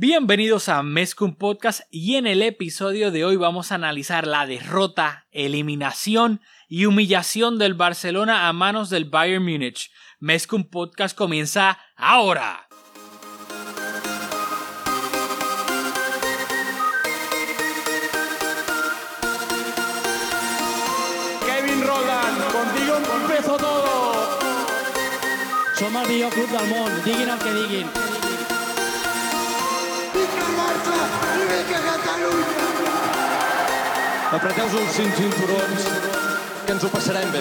Bienvenidos a Mezcum Podcast y en el episodio de hoy vamos a analizar la derrota, eliminación y humillación del Barcelona a manos del Bayern Múnich. Mezcum Podcast comienza ahora. Kevin Roland, contigo empezó todo. Som el millor club del món, diguin el que diguin. Barça i vinga Catalunya! Apreteu-vos els cinc cinturons, que ens ho passarem bé.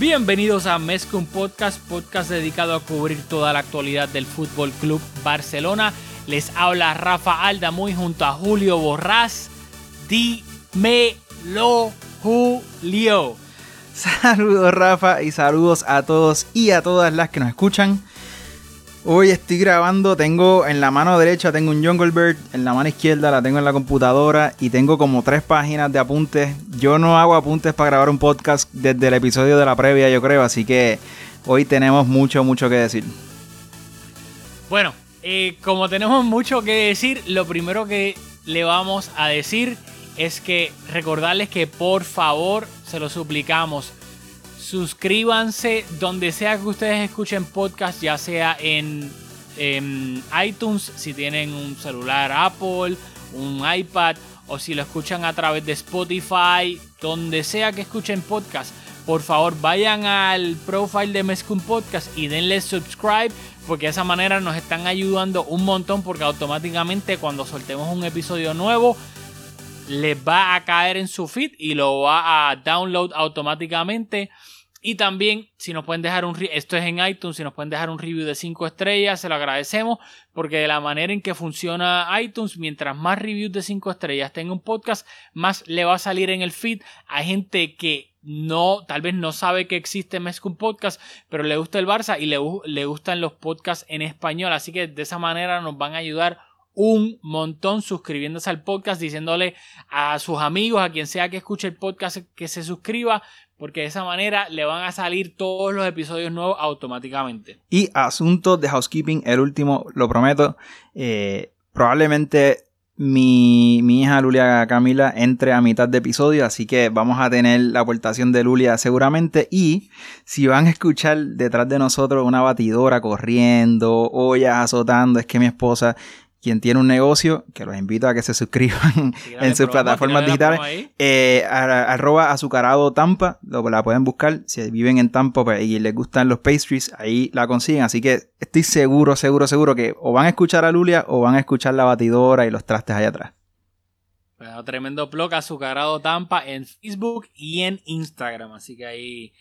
Bienvenidos a Mezcum Podcast, podcast dedicado a cubrir toda la actualidad del Fútbol Club Barcelona. Les habla Rafa Aldamuy junto a Julio Borrás. Dímelo, Julio. Saludos Rafa y saludos a todos y a todas las que nos escuchan. Hoy estoy grabando, tengo en la mano derecha tengo un Jungle Bird, en la mano izquierda la tengo en la computadora y tengo como tres páginas de apuntes. Yo no hago apuntes para grabar un podcast desde el episodio de la previa, yo creo, así que hoy tenemos mucho, mucho que decir. Bueno, eh, como tenemos mucho que decir, lo primero que le vamos a decir es que recordarles que por favor, se lo suplicamos, suscríbanse donde sea que ustedes escuchen podcast, ya sea en, iTunes, si tienen un celular Apple, un iPad, o si lo escuchan a través de Spotify, donde sea que escuchen podcast. Por favor, vayan al profile de Mezcum Podcast y denle subscribe, porque de esa manera nos están ayudando un montón, porque automáticamente cuando soltemos un episodio nuevo, les va a caer en su feed y lo va a download automáticamente. Y también, si nos pueden dejar un esto es en iTunes, si nos pueden dejar un review de 5 estrellas, se lo agradecemos, porque de la manera en que funciona iTunes, mientras más reviews de 5 estrellas tenga un podcast, más le va a salir en el feed. Hay gente que no, tal vez no sabe que existe Mezcum Podcast, pero le gusta el Barça y le, le gustan los podcasts en español, así que de esa manera nos van a ayudar un montón suscribiéndose al podcast, diciéndole a sus amigos, a quien sea que escuche el podcast, que se suscriba, porque de esa manera le van a salir todos los episodios nuevos automáticamente. Y asuntos de housekeeping, el último, lo prometo, eh, probablemente mi, mi, hija Lulia Camila entre a mitad de episodio, así que vamos a tener la aportación de Lulia seguramente. Y si van a escuchar detrás de nosotros una batidora corriendo, ollas azotando, es que mi esposa quien tiene un negocio, que los invito a que se suscriban en sus plataformas digitales, eh, arroba azucarado Tampa, lo, la pueden buscar, si viven en Tampa pues, y les gustan los pastries, ahí la consiguen, así que estoy seguro, seguro, seguro que o van a escuchar a Lulia o van a escuchar la batidora y los trastes allá atrás. Bueno, tremendo blog azucarado Tampa en Facebook y en Instagram, así que ahí...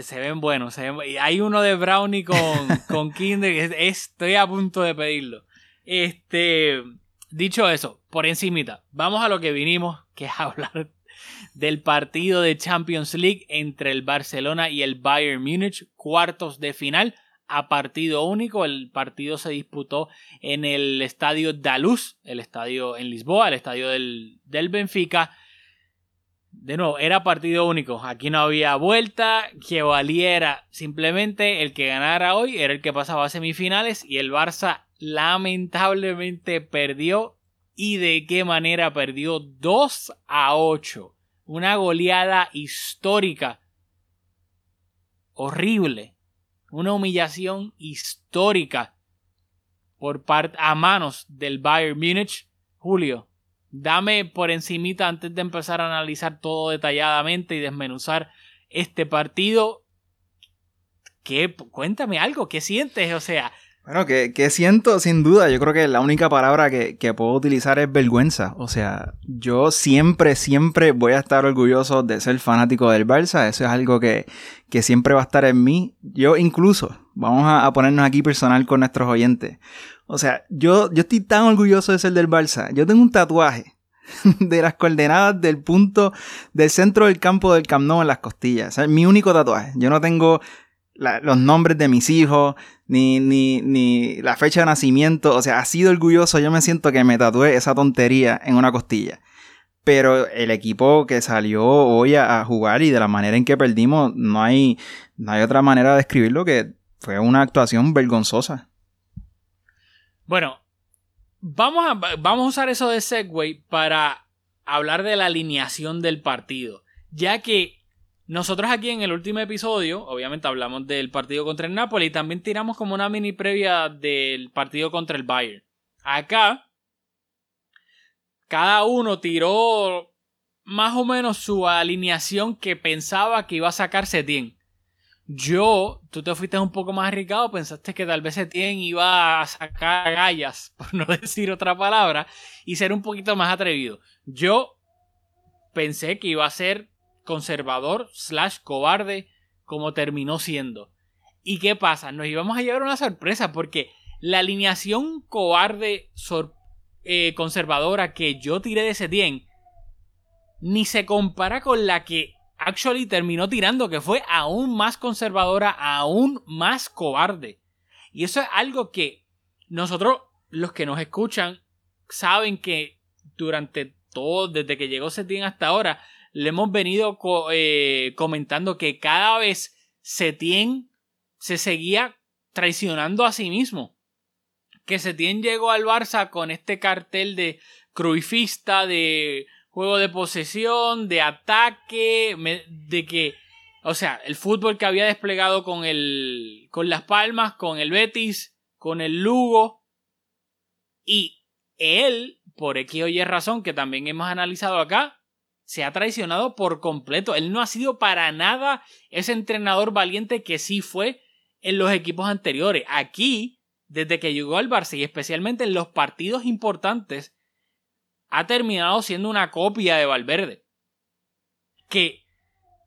se ven buenos, se ven, hay uno de brownie con, con Kinder, estoy a punto de pedirlo. Este, dicho eso, por encimita, vamos a lo que vinimos, que es hablar del partido de Champions League entre el Barcelona y el Bayern Múnich, cuartos de final a partido único. El partido se disputó en el estadio Daluz, el estadio en Lisboa, el estadio del, del Benfica. De nuevo, era partido único. Aquí no había vuelta que valiera. Simplemente el que ganara hoy era el que pasaba a semifinales y el Barça lamentablemente perdió y de qué manera perdió 2 a 8. Una goleada histórica. Horrible. Una humillación histórica por parte a manos del Bayern Múnich. Julio, dame por encimita antes de empezar a analizar todo detalladamente y desmenuzar este partido. ¿Qué? Cuéntame algo, ¿qué sientes? O sea, bueno, que, siento sin duda, yo creo que la única palabra que, puedo utilizar es vergüenza. O sea, yo siempre, siempre voy a estar orgulloso de ser fanático del Barça. Eso es algo que, siempre va a estar en mí. Yo incluso, vamos a, ponernos aquí personal con nuestros oyentes. O sea, yo, yo estoy tan orgulloso de ser del Barça. Yo tengo un tatuaje de las coordenadas del punto del centro del campo del Camp Nou en las costillas. O mi único tatuaje. Yo no tengo los nombres de mis hijos, ni, ni, ni la fecha de nacimiento. O sea, ha sido orgulloso. Yo me siento que me tatué esa tontería en una costilla. Pero el equipo que salió hoy a, jugar y de la manera en que perdimos, no hay, no hay otra manera de describirlo que fue una actuación vergonzosa. Bueno, vamos a, vamos a usar eso de Segway para hablar de la alineación del partido. Ya que nosotros aquí en el último episodio, obviamente hablamos del partido contra el Napoli y también tiramos como una mini previa del partido contra el Bayern. Acá, cada uno tiró más o menos su alineación que pensaba que iba a sacar Setien. Yo, tú te fuiste un poco más arriesgado, pensaste que tal vez Setien iba a sacar gallas, por no decir otra palabra, y ser un poquito más atrevido. Yo pensé que iba a ser conservador slash cobarde como terminó siendo. ¿Y qué pasa? Nos íbamos a llevar una sorpresa porque la alineación cobarde eh, conservadora que yo tiré de Setien ni se compara con la que actually terminó tirando, que fue aún más conservadora, aún más cobarde. Y eso es algo que nosotros, los que nos escuchan, saben que durante todo, desde que llegó Setien hasta ahora, le hemos venido eh, comentando que cada vez Setien se seguía traicionando a sí mismo. Que Setien llegó al Barça con este cartel de cruifista, de juego de posesión, de ataque, de que, o sea, el fútbol que había desplegado con el, con las Palmas, con el Betis, con el Lugo, y él, por X o Y razón que también hemos analizado acá, se ha traicionado por completo. Él no ha sido para nada ese entrenador valiente que sí fue en los equipos anteriores. Aquí, desde que llegó al Barça y especialmente en los partidos importantes, ha terminado siendo una copia de Valverde. Que,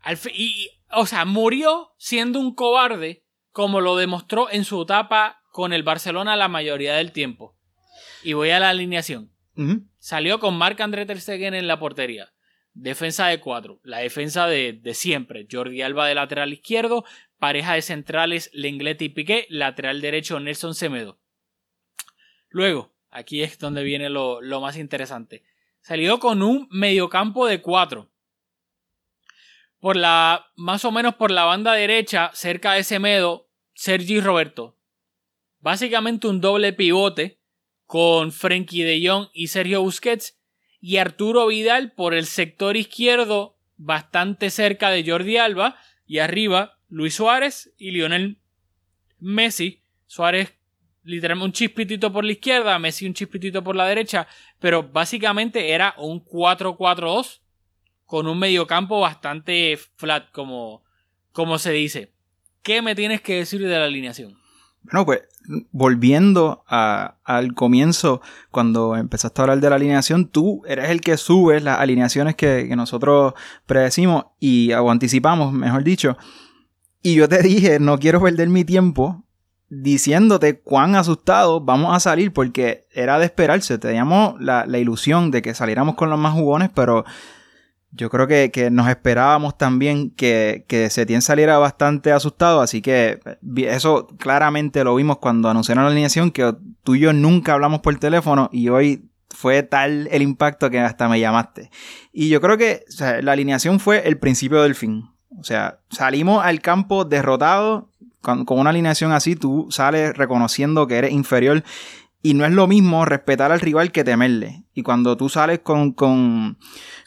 al y, o sea, murió siendo un cobarde como lo demostró en su etapa con el Barcelona la mayoría del tiempo. Y voy a la alineación. Salió con Marc André Ter Stegen en la portería. Defensa de cuatro, la defensa de, siempre. Jordi Alba de lateral izquierdo, pareja de centrales Lenglet y Piqué, lateral derecho Nelson Semedo. Luego, Aquí es donde viene lo, más interesante. Salió con un mediocampo de cuatro. Por la, más o menos por la banda derecha, cerca de Semedo, Sergi Roberto. Básicamente un doble pivote con Frenkie de Jong y Sergio Busquets. Y Arturo Vidal por el sector izquierdo, bastante cerca de Jordi Alba. Y arriba, Luis Suárez y Lionel Messi. Suárez literalmente un chispitito por la izquierda, Messi un chispitito por la derecha, pero básicamente era un 4-4-2 con un mediocampo bastante flat, como, como se dice. ¿Qué me tienes que decir de la alineación? Bueno, pues volviendo al comienzo, cuando empezaste a hablar de la alineación, tú eres el que subes las alineaciones que, nosotros predecimos y o anticipamos, mejor dicho. Y yo te dije, no quiero perder mi tiempo diciéndote cuán asustados vamos a salir porque era de esperarse. Teníamos la, ilusión de que saliéramos con los más jugones, pero yo creo que, nos esperábamos también que, que Setien saliera bastante asustado, así que eso claramente lo vimos cuando anunciaron la alineación, que tú y yo nunca hablamos por teléfono y hoy fue tal el impacto que hasta me llamaste. Y yo creo que la alineación fue el principio del fin. O sea, salimos al campo derrotados con, una alineación así, tú sales reconociendo que eres inferior. Y no es lo mismo respetar al rival que temerle. Y cuando tú sales con, con,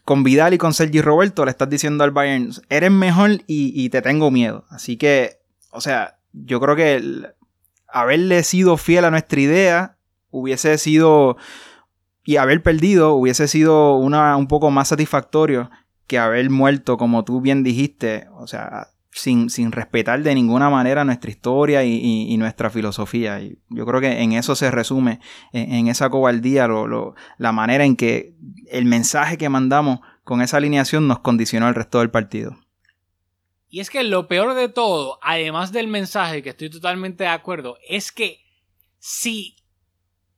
con Vidal y con Sergi Roberto, le estás diciendo al Bayern, eres mejor y, te tengo miedo. Así que, o sea, yo creo que haberle sido fiel a nuestra idea hubiese sido, y haber perdido hubiese sido una, un poco más satisfactorio que haber muerto, como tú bien dijiste. O sea, sin, sin, respetar de ninguna manera nuestra historia y, nuestra filosofía. Y yo creo que en eso se resume, en, esa cobardía, la manera en que el mensaje que mandamos con esa alineación nos condicionó el resto del partido. Y es que lo peor de todo, además del mensaje, que estoy totalmente de acuerdo, es que si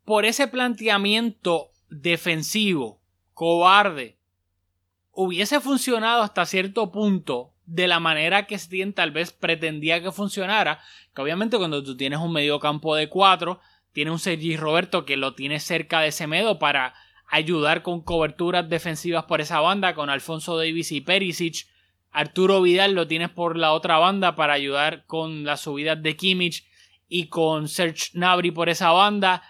por ese planteamiento defensivo, cobarde, hubiese funcionado hasta cierto punto de la manera que Stein tal vez pretendía que funcionara. Que obviamente cuando tú tienes un medio campo de cuatro, tienes un Sergi Roberto que lo tiene cerca de Semedo para ayudar con coberturas defensivas por esa banda, con Alfonso Davis y Perisic Arturo Vidal lo tienes por la otra banda para ayudar con las subidas de Kimmich y con Serge Gnabry por esa banda.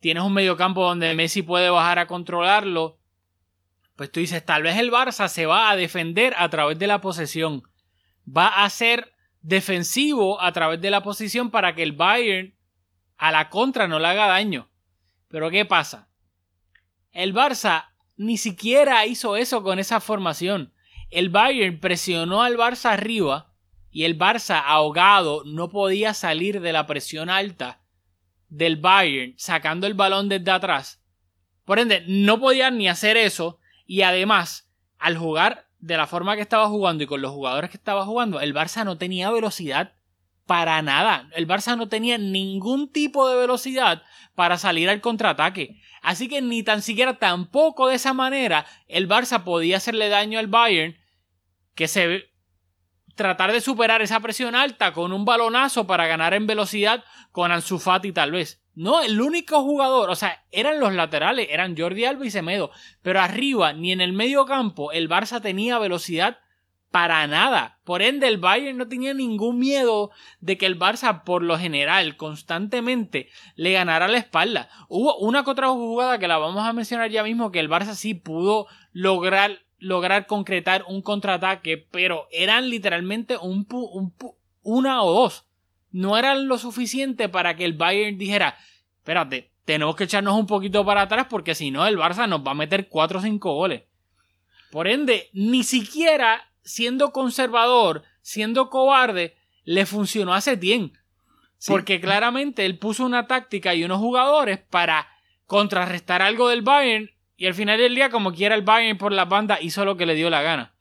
Tienes un mediocampo donde Messi puede bajar a controlarlo. Pues tú dices, tal vez el Barça se va a defender a través de la posesión. Va a ser defensivo a través de la posición para que el Bayern a la contra no le haga daño. Pero ¿qué pasa? El Barça ni siquiera hizo eso con esa formación. El Bayern presionó al Barça arriba y el Barça ahogado no podía salir de la presión alta del Bayern sacando el balón desde atrás. Por ende, no podían ni hacer eso y además, al jugar de la forma que estaba jugando y con los jugadores que estaba jugando, el Barça no tenía velocidad para nada. El Barça no tenía ningún tipo de velocidad para salir al contraataque. Así que ni tan siquiera tampoco de esa manera el Barça podía hacerle daño al Bayern que se tratar de superar esa presión alta con un balonazo para ganar en velocidad con Ansu Fati tal vez. No, el único jugador, o sea, eran los laterales, eran Jordi Alba y Semedo, pero arriba ni en el medio campo el Barça tenía velocidad para nada. Por ende, el Bayern no tenía ningún miedo de que el Barça, por lo general, constantemente le ganara la espalda. Hubo una que jugada que la vamos a mencionar ya mismo, que el Barça sí pudo lograr lograr concretar un contraataque, pero eran literalmente un, un una o dos. No eran lo suficiente para que el Bayern dijera, espérate, tenemos que echarnos un poquito para atrás porque si no el Barça nos va a meter 4 o 5 goles. Por ende, ni siquiera siendo conservador, siendo cobarde, le funcionó a Setien. Porque claramente él puso una táctica y unos jugadores para contrarrestar algo del Bayern y al final del día, como quiera el Bayern por la banda, hizo lo que le dio la gana.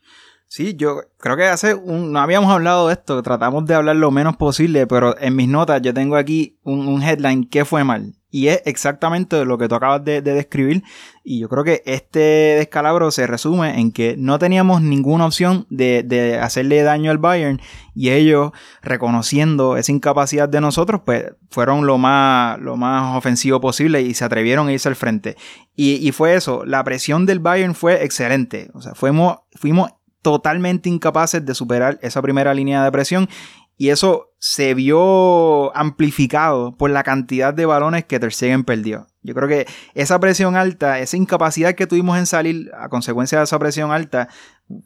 Sí, yo creo que hace un, no habíamos hablado de esto, tratamos de hablar lo menos posible, pero en mis notas yo tengo aquí un, un headline, ¿qué fue mal? Y es exactamente lo que tú acabas de, describir. Y yo creo que este descalabro se resume en que no teníamos ninguna opción de, de, hacerle daño al Bayern. Y ellos, reconociendo esa incapacidad de nosotros, pues fueron lo más, lo más ofensivo posible y se atrevieron a irse al frente. Y, y fue eso. La presión del Bayern fue excelente. O sea, fuimos, fuimos totalmente incapaces de superar esa primera línea de presión y eso se vio amplificado por la cantidad de balones que Ter Stegen perdió. Yo creo que esa presión alta, esa incapacidad que tuvimos en salir a consecuencia de esa presión alta,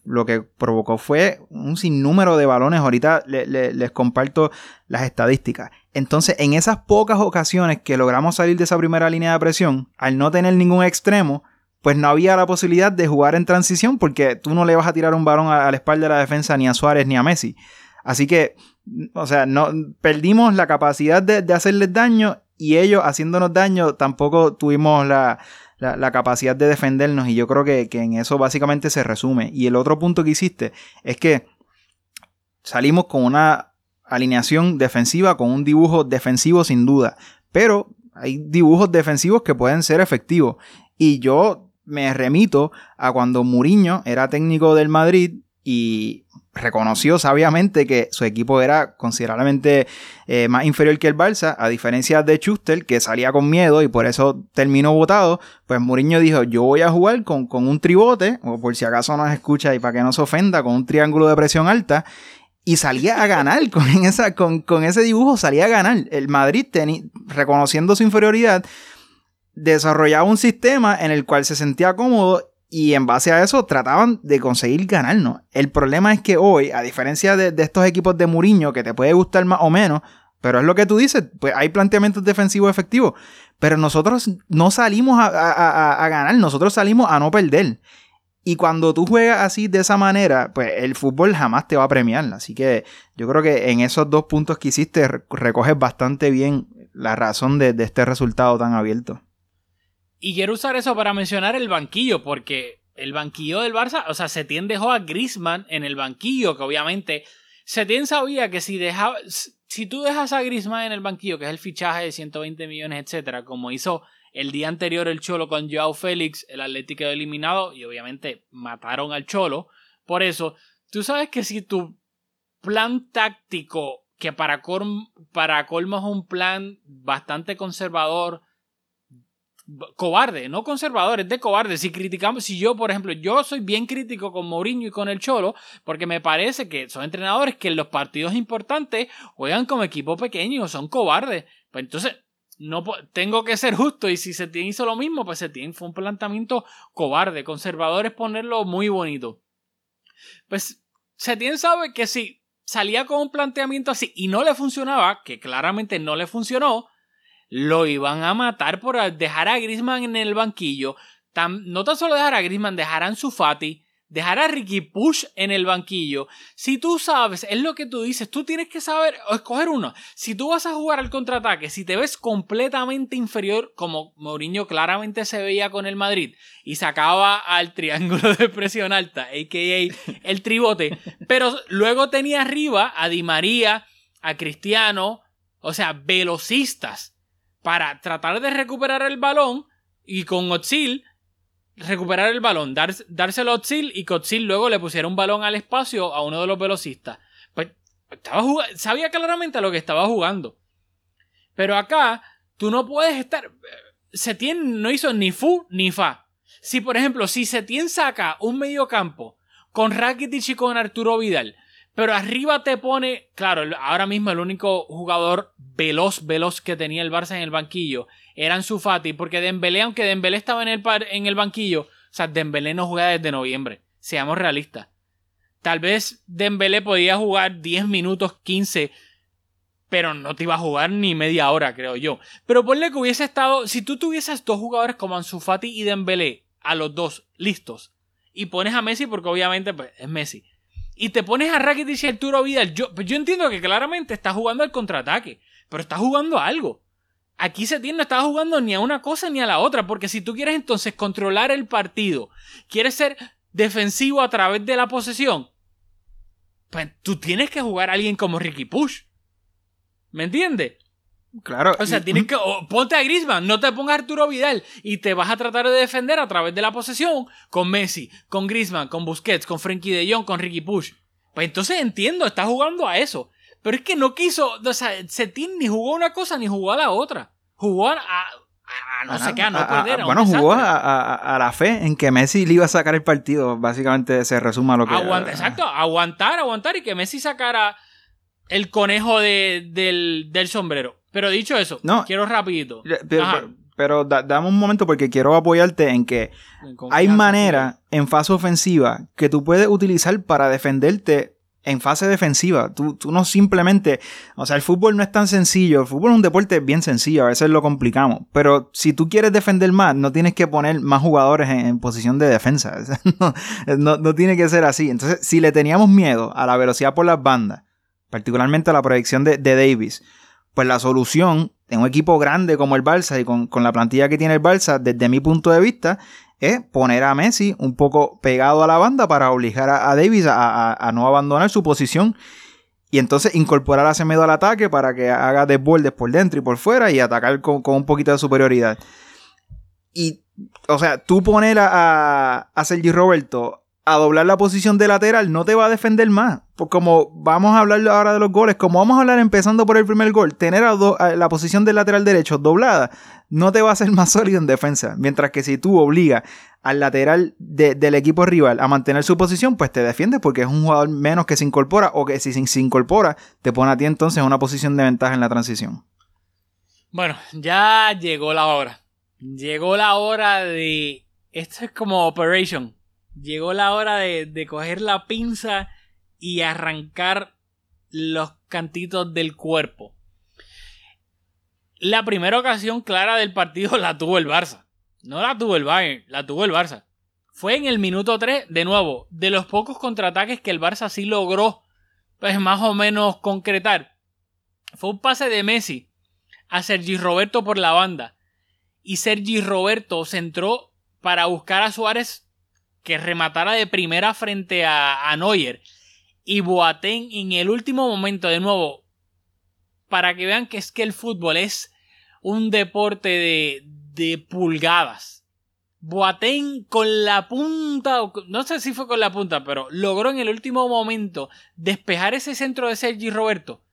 lo que provocó fue un sinnúmero de balones. Ahorita les comparto las estadísticas. Entonces, en esas pocas ocasiones que logramos salir de esa primera línea de presión, al no tener ningún extremo, pues no había la posibilidad de jugar en transición porque tú no le vas a tirar un balón a, la espalda de la defensa ni a Suárez ni a Messi. Así que o sea, no, perdimos la capacidad de, hacerles daño y ellos haciéndonos daño tampoco tuvimos la, capacidad de defendernos y yo creo que, en eso básicamente se resume. Y el otro punto que hiciste es que salimos con una alineación defensiva, con un dibujo defensivo sin duda, pero hay dibujos defensivos que pueden ser efectivos. Y yo me remito a cuando Muriño era técnico del Madrid y reconoció sabiamente que su equipo era considerablemente eh, más inferior que el Barça, a diferencia de Schuster, que salía con miedo y por eso terminó votado, pues Mourinho dijo, yo voy a jugar con, con un tribote, o por si acaso nos escucha y para que no se ofenda, con un triángulo de presión alta, y salía a ganar con, esa, con, con ese dibujo, salía a ganar. El Madrid, reconociendo su inferioridad, desarrollaba un sistema en el cual se sentía cómodo y en base a eso trataban de conseguir ganarnos. El problema es que hoy, a diferencia de, estos equipos de Muriño, que te puede gustar más o menos, pero es lo que tú dices, pues hay planteamientos defensivos efectivos. Pero nosotros no salimos a, ganar, nosotros salimos a no perder. Y cuando tú juegas así de esa manera, pues el fútbol jamás te va a premiar. Así que yo creo que en esos dos puntos que hiciste recoges bastante bien la razón de este resultado tan abierto. Y quiero usar eso para mencionar el banquillo, porque el banquillo del Barça, o sea, Setién dejó a Grisman en el banquillo, que obviamente Setién sabía que si dejaba, si tú dejas a Grisman en el banquillo, que es el fichaje de 120 millones, etcétera, como hizo el día anterior el Cholo con Joao Félix, el Atlético quedó eliminado y obviamente mataron al Cholo. Por eso, tú sabes que si tu plan táctico, que para, para colmo es un plan bastante conservador, cobarde, no conservador, es de cobarde. Si criticamos, si yo, por ejemplo, yo soy bien crítico con Mourinho y con el Cholo, porque me parece que son entrenadores que en los partidos importantes juegan como equipo pequeño, son cobardes. Pues entonces, no tengo que ser justo y si Setién hizo lo mismo, pues Setién fue un planteamiento cobarde. Conservador es ponerlo muy bonito. Pues Setién sabe que si salía con un planteamiento así y no le funcionaba, que claramente no le funcionó, lo iban a matar por dejar a Grisman en el banquillo. no tan solo dejar a Grisman, dejarán su Fati, dejar a Ricky Push en el banquillo. Si tú sabes, es lo que tú dices, tú tienes que saber o escoger uno. Si tú vas a jugar al contraataque, si te ves completamente inferior, como Mourinho claramente se veía con el Madrid, y sacaba al triángulo de presión alta, a.k.a. el tribote, pero luego tenía arriba a Di María, a Cristiano, o sea, velocistas para tratar de recuperar el balón y con Otsil recuperar el balón, dárselo a Otsil y que Otsil luego le pusiera un balón al espacio a uno de los velocistas. Pues estaba sabía claramente lo que estaba jugando. Pero acá tú no puedes estar... Setien no hizo ni fu ni fa. Si por ejemplo, si Setien saca un medio campo con Rakitic y con Arturo Vidal, pero arriba te pone, claro, ahora mismo el único jugador veloz, veloz que tenía el Barça en el banquillo era Ansu Fati, porque Dembélé, aunque Dembélé estaba en el, en el banquillo, o sea, Dembélé no juega desde noviembre, seamos realistas. Tal vez Dembélé podía jugar 10 minutos, 15, pero no te iba a jugar ni media hora, creo yo. Pero ponle que hubiese estado, si tú tuvieses dos jugadores como Ansu Fati y Dembélé, a los dos listos, y pones a Messi porque obviamente pues, es Messi y te pones a Rakitic y Arturo Vidal, yo, pues yo entiendo que claramente está jugando al contraataque, pero está jugando a algo. Aquí se tiene, no está jugando ni a una cosa ni a la otra, porque si tú quieres entonces controlar el partido, quieres ser defensivo a través de la posesión, pues tú tienes que jugar a alguien como Ricky Push. ¿Me entiendes? Claro. O sea, tienes que. ponte a Grisman, no te pongas a Arturo Vidal y te vas a tratar de defender a través de la posesión con Messi, con Grisman, con Busquets, con Frankie de Jong, con Ricky Push. Pues entonces entiendo, está jugando a eso. Pero es que no quiso. O sea, Setín ni jugó una cosa ni jugó a la otra. Jugó a. no sé qué, a no perder. bueno, jugó a, la fe en que Messi le iba a sacar el partido. Básicamente se resuma lo que. exacto, aguantar, aguantar y que Messi sacara el conejo del, del sombrero. Pero dicho eso, no, quiero rapidito. Pero, dame un momento porque quiero apoyarte en que hay manera en fase ofensiva que tú puedes utilizar para defenderte en fase defensiva. Tú, tú, no simplemente. O sea, el fútbol no es tan sencillo. El fútbol es un deporte bien sencillo. A veces lo complicamos. Pero si tú quieres defender más, no tienes que poner más jugadores en, posición de defensa. no, no, tiene que ser así. Entonces, si le teníamos miedo a la velocidad por las bandas, particularmente a la proyección de, de Davis pues la solución en un equipo grande como el Barça y con, la plantilla que tiene el Barça, desde mi punto de vista, es poner a Messi un poco pegado a la banda para obligar a, Davis a, no abandonar su posición y entonces incorporar a Semedo al ataque para que haga desbordes por dentro y por fuera y atacar con, un poquito de superioridad. Y, o sea, tú poner a, a Sergi Roberto a doblar la posición de lateral no te va a defender más. Pues como vamos a hablar ahora de los goles, como vamos a hablar empezando por el primer gol, tener a la posición del lateral derecho doblada no te va a hacer más sólido en defensa. Mientras que si tú obligas al lateral del equipo rival a mantener su posición, pues te defiendes porque es un jugador menos que se incorpora o que si se incorpora te pone a ti entonces en una posición de ventaja en la transición. Bueno, ya llegó la hora. Llegó la hora de... Esto es como Operation llegó la hora de, coger la pinza y arrancar los cantitos del cuerpo. La primera ocasión clara del partido la tuvo el Barça. No la tuvo el Bayern, la tuvo el Barça. Fue en el minuto 3, de nuevo, de los pocos contraataques que el Barça sí logró, pues más o menos concretar. Fue un pase de Messi a Sergi Roberto por la banda. Y Sergi Roberto se entró para buscar a Suárez que rematara de primera frente a, a Neuer. Y Boateng en el último momento, de nuevo, para que vean que es que el fútbol es un deporte de, de pulgadas. Boateng con la punta, no sé si fue con la punta, pero logró en el último momento despejar ese centro de Sergi Roberto.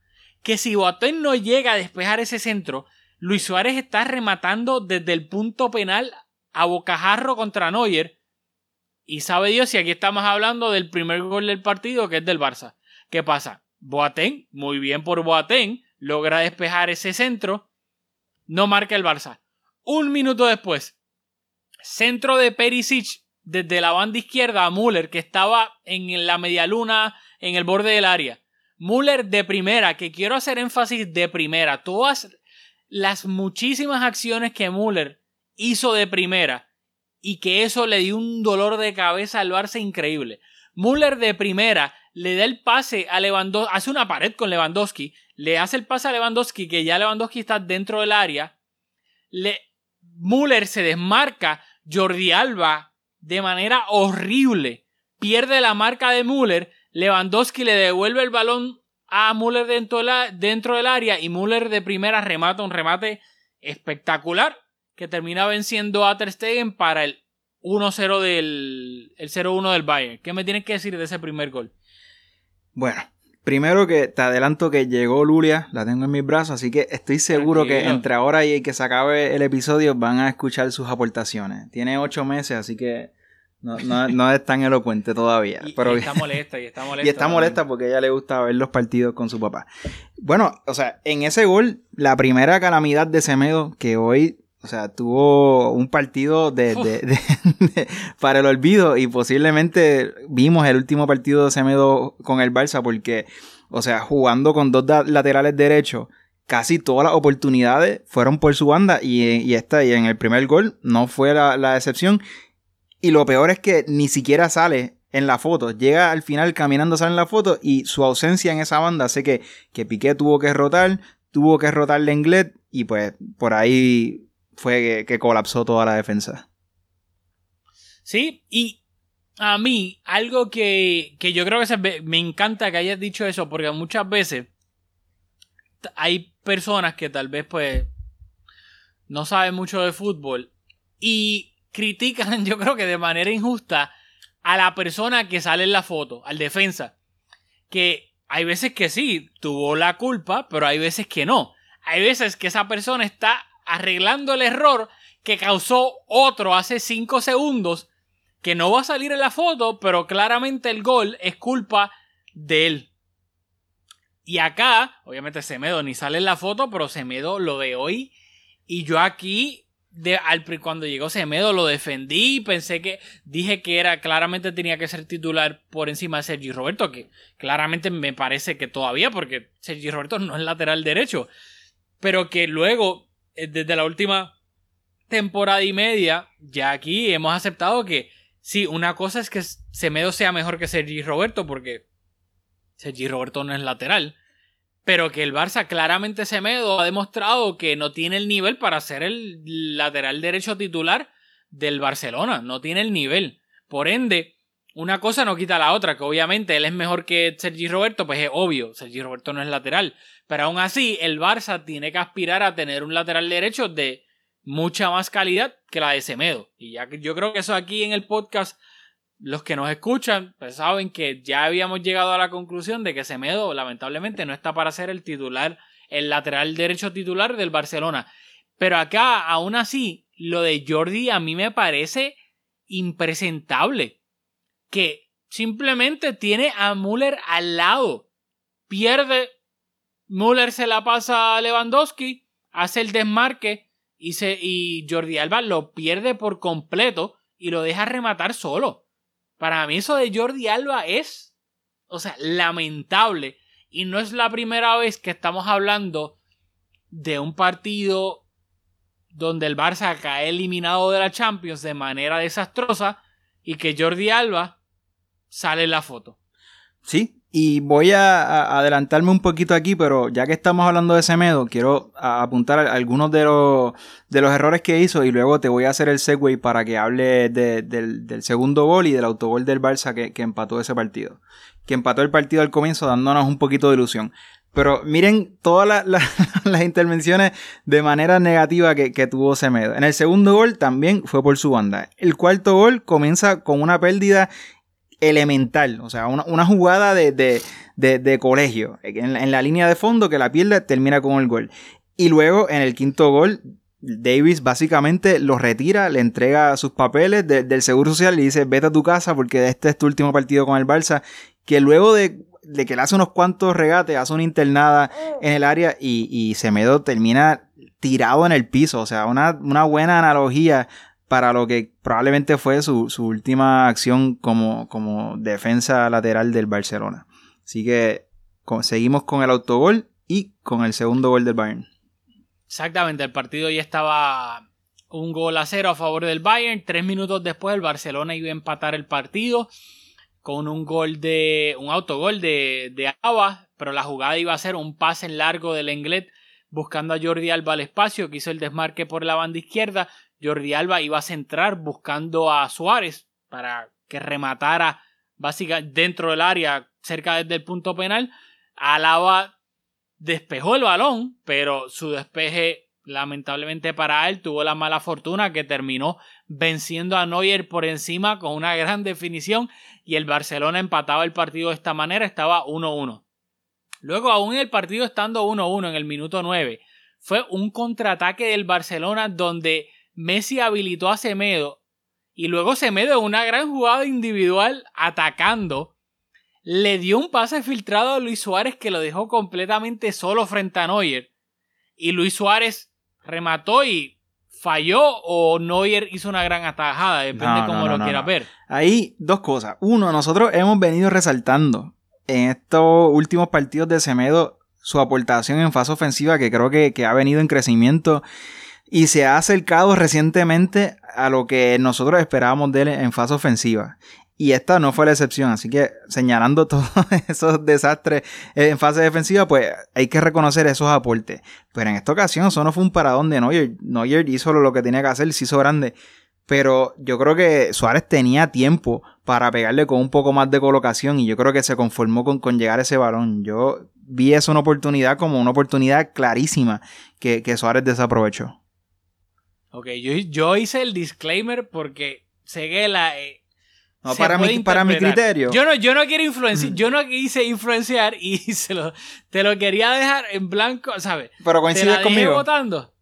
Que si Boateng no llega a despejar ese centro, Luis Suárez está rematando desde el punto penal a bocajarro contra Neuer. Y sabe Dios si aquí estamos hablando del primer gol del partido, que es del Barça. ¿Qué pasa? Boateng, muy bien por Boateng, logra despejar ese centro. No marca el Barça. Un minuto después, centro de Perisic desde la banda izquierda a Müller, que estaba en la media luna, en el borde del área. Müller de primera, que quiero hacer énfasis de primera. Todas las muchísimas acciones que Müller hizo de primera y que eso le dio un dolor de cabeza al Barça increíble. Müller de primera le da el pase a Lewandowski, hace una pared con Lewandowski, le hace el pase a Lewandowski, que ya Lewandowski está dentro del área. Le, Müller se desmarca, Jordi Alba de manera horrible pierde la marca de Müller, Lewandowski le devuelve el balón a Müller dentro, dentro del área y Müller de primera remata un remate espectacular que termina venciendo a Ter Stegen para el 1-0 del el 0-1 del Bayern. ¿Qué me tienes que decir de ese primer gol? Bueno, primero que te adelanto que llegó Lulia, la tengo en mis brazos, así que estoy seguro que entre ahora y que se acabe el episodio van a escuchar sus aportaciones. Tiene ocho meses, así que no, no, es tan elocuente todavía. Y, pero... está molesta, y está molesta. y está molesta porque a ella le gusta ver los partidos con su papá. Bueno, o sea, en ese gol, la primera calamidad de Semedo, que hoy, o sea, tuvo un partido de, para el olvido y posiblemente vimos el último partido de Semedo con el Barça porque, o sea, jugando con dos laterales derechos casi todas las oportunidades fueron por su banda y, y esta y en el primer gol no fue la, la excepción y lo peor es que ni siquiera sale en la foto. Llega al final caminando, sale en la foto y su ausencia en esa banda hace que, que Piqué tuvo que rotar, tuvo que rotar Lenglet y pues por ahí fue que, colapsó toda la defensa. Sí, y a mí algo que, que yo creo que se, me encanta que hayas dicho eso porque muchas veces hay personas que tal vez pues no saben mucho de fútbol y critican, yo creo que de manera injusta, a la persona que sale en la foto, al defensa. Que hay veces que sí, tuvo la culpa, pero hay veces que no. Hay veces que esa persona está arreglando el error que causó otro hace 5 segundos, que no va a salir en la foto, pero claramente el gol es culpa de él. Y acá, obviamente Semedo ni sale en la foto, pero Semedo lo de hoy. Y yo aquí de, al, cuando llegó Semedo lo defendí, pensé que dije que era claramente tenía que ser titular por encima de Sergi Roberto, que claramente me parece que todavía, porque Sergi Roberto no es lateral derecho, pero que luego, desde la última temporada y media, ya aquí hemos aceptado que sí, una cosa es que Semedo sea mejor que Sergi Roberto, porque Sergi Roberto no es lateral, pero que el Barça claramente Semedo ha demostrado que no tiene el nivel para ser el lateral derecho titular del Barcelona, no tiene el nivel. Por ende, una cosa no quita la otra, que obviamente él es mejor que Sergi Roberto, pues es obvio, Sergi Roberto no es lateral, pero aún así el Barça tiene que aspirar a tener un lateral derecho de mucha más calidad que la de Semedo. Y ya yo creo que eso aquí en el podcast los que nos escuchan pues saben que ya habíamos llegado a la conclusión de que Semedo lamentablemente no está para ser el titular, el lateral derecho titular del Barcelona. Pero acá, aún así, lo de Jordi a mí me parece impresentable. Que simplemente tiene a Müller al lado. Pierde, Müller se la pasa a Lewandowski, hace el desmarque y, se, y Jordi Alba lo pierde por completo y lo deja rematar solo. Para mí eso de Jordi Alba es, o sea, lamentable. Y no es la primera vez que estamos hablando de un partido donde el Barça cae eliminado de la Champions de manera desastrosa y que Jordi Alba sale la foto. Sí, y voy a, adelantarme un poquito aquí, pero ya que estamos hablando de Semedo, quiero apuntar algunos de los, de los errores que hizo y luego te voy a hacer el segue para que hable del, segundo gol y del autogol del Barça que, empató ese partido. Que empató el partido al comienzo dándonos un poquito de ilusión. Pero miren todas las intervenciones de manera negativa que, que, tuvo Semedo. En el segundo gol también fue por su banda. El cuarto gol comienza con una pérdida elemental, o sea, una, jugada de, de, de, colegio, en, la línea de fondo que la pierde termina con el gol. Y luego en el quinto gol, Davis básicamente lo retira, le entrega sus papeles de- del Seguro Social y dice, vete a tu casa porque este es tu último partido con el Barça, que luego de, de que le hace unos cuantos regates, hace una internada en el área y, y Semedo termina tirado en el piso, o sea, una, una buena analogía para lo que probablemente fue su, su última acción como, como defensa lateral del Barcelona. Así que seguimos con el autogol y con el segundo gol del Bayern. Exactamente, el partido ya estaba un gol a cero a favor del Bayern. Tres minutos después el Barcelona iba a empatar el partido con un gol de. un autogol de, de pero la jugada iba a ser un pase en largo del Englet buscando a Jordi Alba al espacio, que hizo el desmarque por la banda izquierda. Jordi Alba iba a centrar buscando a Suárez para que rematara básicamente dentro del área, cerca del punto penal. Alaba despejó el balón, pero su despeje, lamentablemente para él, tuvo la mala fortuna que terminó venciendo a Neuer por encima con una gran definición y el Barcelona empataba el partido de esta manera, estaba 1-1. Luego, aún el partido estando 1-1 en el minuto 9, fue un contraataque del Barcelona donde Messi habilitó a Semedo y luego Semedo en una gran jugada individual atacando le dio un pase filtrado a Luis Suárez que lo dejó completamente solo frente a Neuer. Y Luis Suárez remató y falló o Neuer hizo una gran atajada, depende No, no, cómo no, lo quieras ver. Ahí dos cosas. Uno, nosotros hemos venido resaltando en estos últimos partidos de Semedo su aportación en fase ofensiva que creo que, que ha venido en crecimiento y se ha acercado recientemente a lo que nosotros esperábamos de él en fase ofensiva. Y esta no fue la excepción, así que señalando todos esos desastres en fase defensiva, pues hay que reconocer esos aportes. Pero en esta ocasión eso no fue un paradón de Neuer. Neuer hizo lo que tenía que hacer, se hizo grande. Pero yo creo que Suárez tenía tiempo para pegarle con un poco más de colocación y yo creo que se conformó con, con llegar ese balón. Yo vi eso una oportunidad como una oportunidad clarísima que, que Suárez desaprovechó. Ok, yo, yo hice el disclaimer porque sé que la... eh, No, para mi, para mi criterio. Yo no, yo no quiero influenciar, Mm. yo no quise influenciar y se lo, te lo quería dejar en blanco, ¿sabes? pero ¿Te coincides conmigo. votando?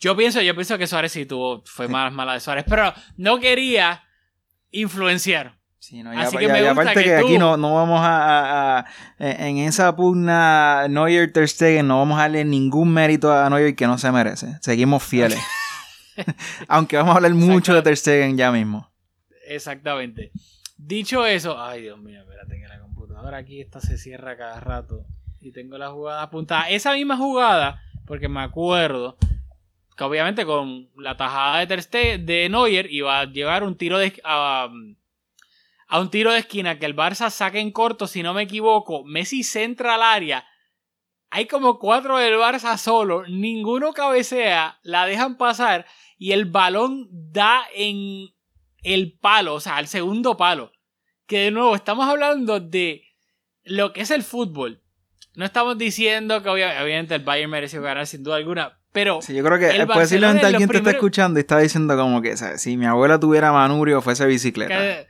Yo pienso, yo pienso que Suárez sí tuvo, fue más mala de Suárez, pero no quería influenciar. Sí, no, Así ya, que ya- me ya gusta aparte que que, tú- aquí no, no vamos a, a- a- en esa pugna Neuer Ter Stegen no vamos a darle ningún mérito a Neuer que no se merece. Seguimos fieles. Aunque vamos a hablar mucho de Ter Stegen ya mismo. Exactamente. Dicho eso, ay Dios mío, espérate que la computadora aquí esta se cierra cada rato y tengo la jugada apuntada. Esa misma jugada, porque me acuerdo que obviamente con la tajada de Ter Stegen- de Neuer iba a llevar un tiro de a, a un tiro de esquina que el Barça saque en corto, si no me equivoco, Messi centra al área. Hay como cuatro del Barça solo, ninguno cabecea, la dejan pasar y el balón da en el palo, o sea, el segundo palo. Que de nuevo estamos hablando de lo que es el fútbol. No estamos diciendo que obvia- obviamente el Bayern mereció ganar sin duda alguna, pero Sí, yo creo que eh, posiblemente alguien te está primeros- escuchando y está diciendo como que ¿sabes? si mi abuela tuviera manubrio fuese bicicleta. que-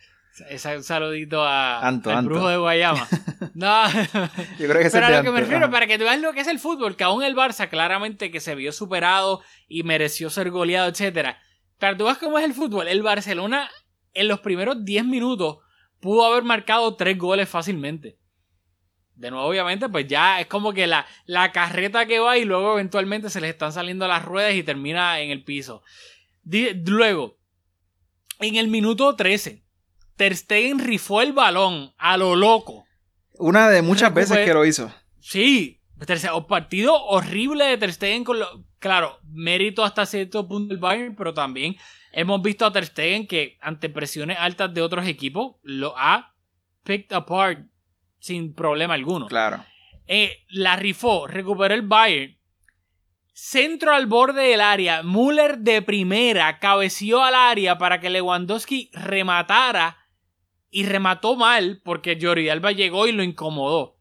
ese- un saludito a, Anto, al Anto. brujo de Guayama. No, Yo creo que pero es a lo que me refiero, ajá. para que tú veas lo que es el fútbol, que aún el Barça claramente que se vio superado y mereció ser goleado, etcétera. Pero tú ves cómo es el fútbol. El Barcelona en los primeros 10 minutos pudo haber marcado tres goles fácilmente. De nuevo, obviamente, pues ya es como que la, la carreta que va y luego eventualmente se les están saliendo las ruedas y termina en el piso. Luego, en el minuto 13, Ter Stegen rifó el balón a lo loco. Una de muchas veces que lo hizo. Sí, tercero, partido horrible de Ter Stegen con lo, claro, mérito hasta cierto punto del Bayern, pero también hemos visto a Ter Stegen que ante presiones altas de otros equipos lo ha picked apart sin problema alguno. Claro. Eh, la rifó, recuperó el Bayern. Centro al borde del área. Müller de primera cabeció al área para que Lewandowski rematara. Y remató mal porque Jordi Alba llegó y lo incomodó.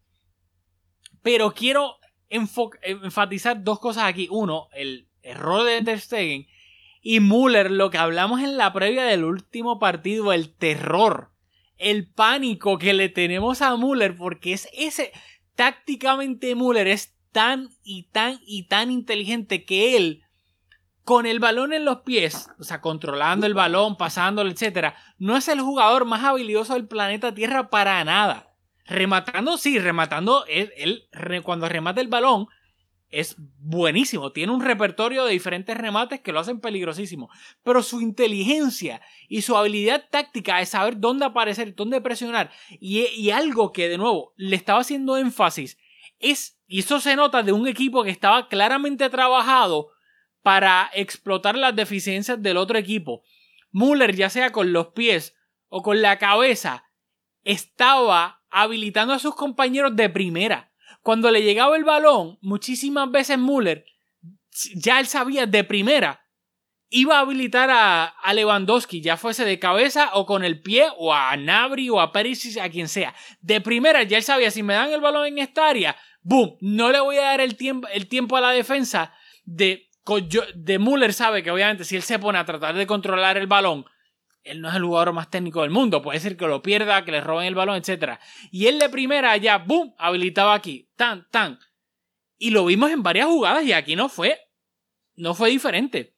Pero quiero enfo- enfatizar dos cosas aquí. Uno, el error de Ter Stegen. Y Müller, lo que hablamos en la previa del último partido, el terror. El pánico que le tenemos a Müller porque es ese tácticamente Müller es tan y tan y tan inteligente que él, con el balón en los pies, o sea, controlando el balón, pasándolo, etc., no es el jugador más habilidoso del planeta Tierra para nada. Rematando, sí, rematando, él, cuando remata el balón, es buenísimo. Tiene un repertorio de diferentes remates que lo hacen peligrosísimo. Pero su inteligencia y su habilidad táctica de saber dónde aparecer, dónde presionar, y, y algo que de nuevo le estaba haciendo énfasis, es, y eso se nota de un equipo que estaba claramente trabajado para explotar las deficiencias del otro equipo. Müller, ya sea con los pies o con la cabeza, estaba habilitando a sus compañeros de primera. Cuando le llegaba el balón, muchísimas veces Müller, ya él sabía de primera, iba a habilitar a, Lewandowski, ya fuese de cabeza o con el pie, o a Nabri o a Perisic, a quien sea. De primera ya él sabía, si me dan el balón en esta área, boom, no le voy a dar el tiempo, el tiempo a la defensa de, de Müller sabe que obviamente si él se pone a tratar de controlar el balón, él no es el jugador más técnico del mundo. Puede ser que lo pierda, que le roben el balón, etc. Y él de primera ya, boom, habilitaba aquí. Tan, tan. Y lo vimos en varias jugadas y aquí no fue. No fue diferente.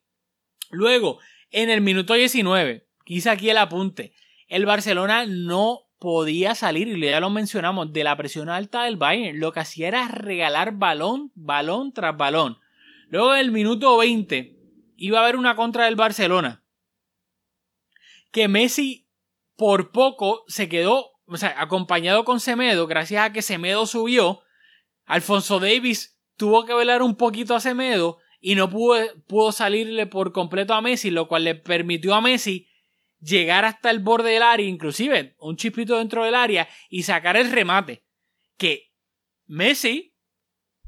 Luego, en el minuto 19, quise aquí el apunte. El Barcelona no podía salir, y ya lo mencionamos, de la presión alta del Bayern. Lo que hacía era regalar balón, balón tras balón. Luego en el minuto 20 iba a haber una contra del Barcelona que Messi por poco se quedó, o sea, acompañado con Semedo, gracias a que Semedo subió, Alfonso Davis tuvo que velar un poquito a Semedo y no pudo, pudo salirle por completo a Messi, lo cual le permitió a Messi llegar hasta el borde del área, inclusive un chispito dentro del área y sacar el remate. Que Messi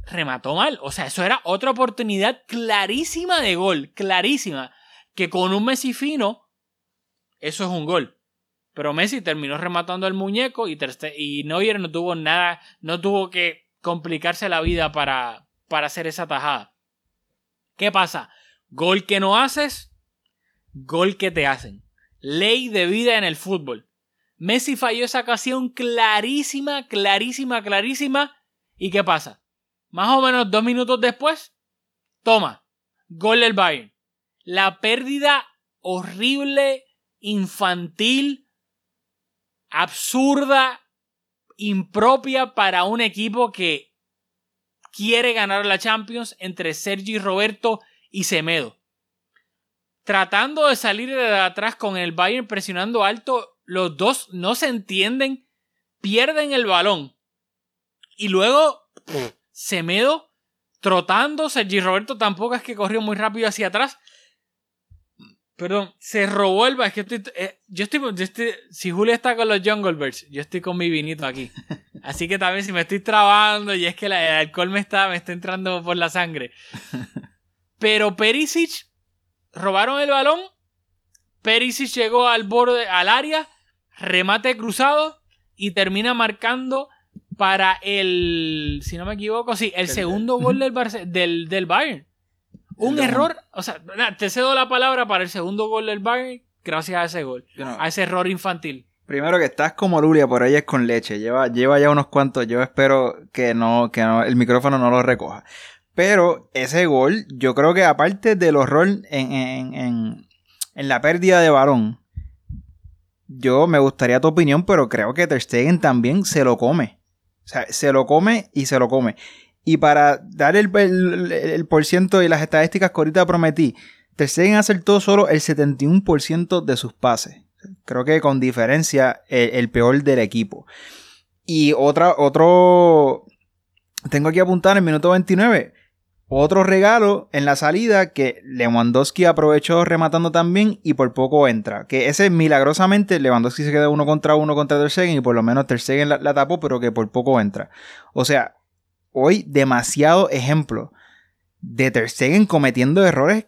remató mal. O sea, eso era otra oportunidad clarísima de gol, clarísima. Que con un Messi fino, eso es un gol. Pero Messi terminó rematando el muñeco y, y Neuer no tuvo nada, no tuvo que complicarse la vida para, para hacer esa tajada. ¿Qué pasa? Gol que no haces, gol que te hacen. Ley de vida en el fútbol. Messi falló esa ocasión clarísima, clarísima, clarísima. ¿Y qué pasa? Más o menos dos minutos después, toma, gol del Bayern. La pérdida horrible, infantil, absurda, impropia para un equipo que quiere ganar la Champions entre Sergi Roberto y Semedo. Tratando de salir de atrás con el Bayern presionando alto, los dos no se entienden, pierden el balón. Y luego Semedo trotando, Sergi Roberto tampoco es que corrió muy rápido hacia atrás. Perdón, se robó el es que estoy, eh, yo, estoy, yo estoy- si Julio está con los Jungle Birds, yo estoy con mi vinito aquí. Así que también si me estoy trabando y es que la- el alcohol me está, me está entrando por la sangre. Pero Perisic robaron el balón. Perisic llegó al borde, al área, remate cruzado y termina marcando para el, si no me equivoco, sí, el segundo gol del, Barce- del, del Bayern. Un error, o sea, te cedo la palabra para el segundo gol del Bayern gracias a ese gol, no- a ese error infantil. Primero que estás como Lulia, por ella es con leche. Lleva, lleva ya unos cuantos. Yo espero que no, que no, el micrófono no lo recoja. Pero ese gol, yo creo que aparte del horror en, en, en, en la pérdida de balón, yo me gustaría tu opinión, pero creo que Ter Stegen también se lo come. O sea, se lo come y se lo come. Y para dar el, el, por ciento y las estadísticas que ahorita prometí, Ter Stegen acertó solo el 71% de sus pases. Creo que con diferencia el, el peor del equipo. Y otra, otro, tengo aquí apuntar en el minuto 29. Otro regalo en la salida que Lewandowski aprovechó rematando también y por poco entra. Que ese milagrosamente Lewandowski se queda uno contra uno contra Ter Stegen y por lo menos Ter Stegen la, tapó pero que por poco entra. O sea, hoy demasiado ejemplo de Ter Stegen cometiendo errores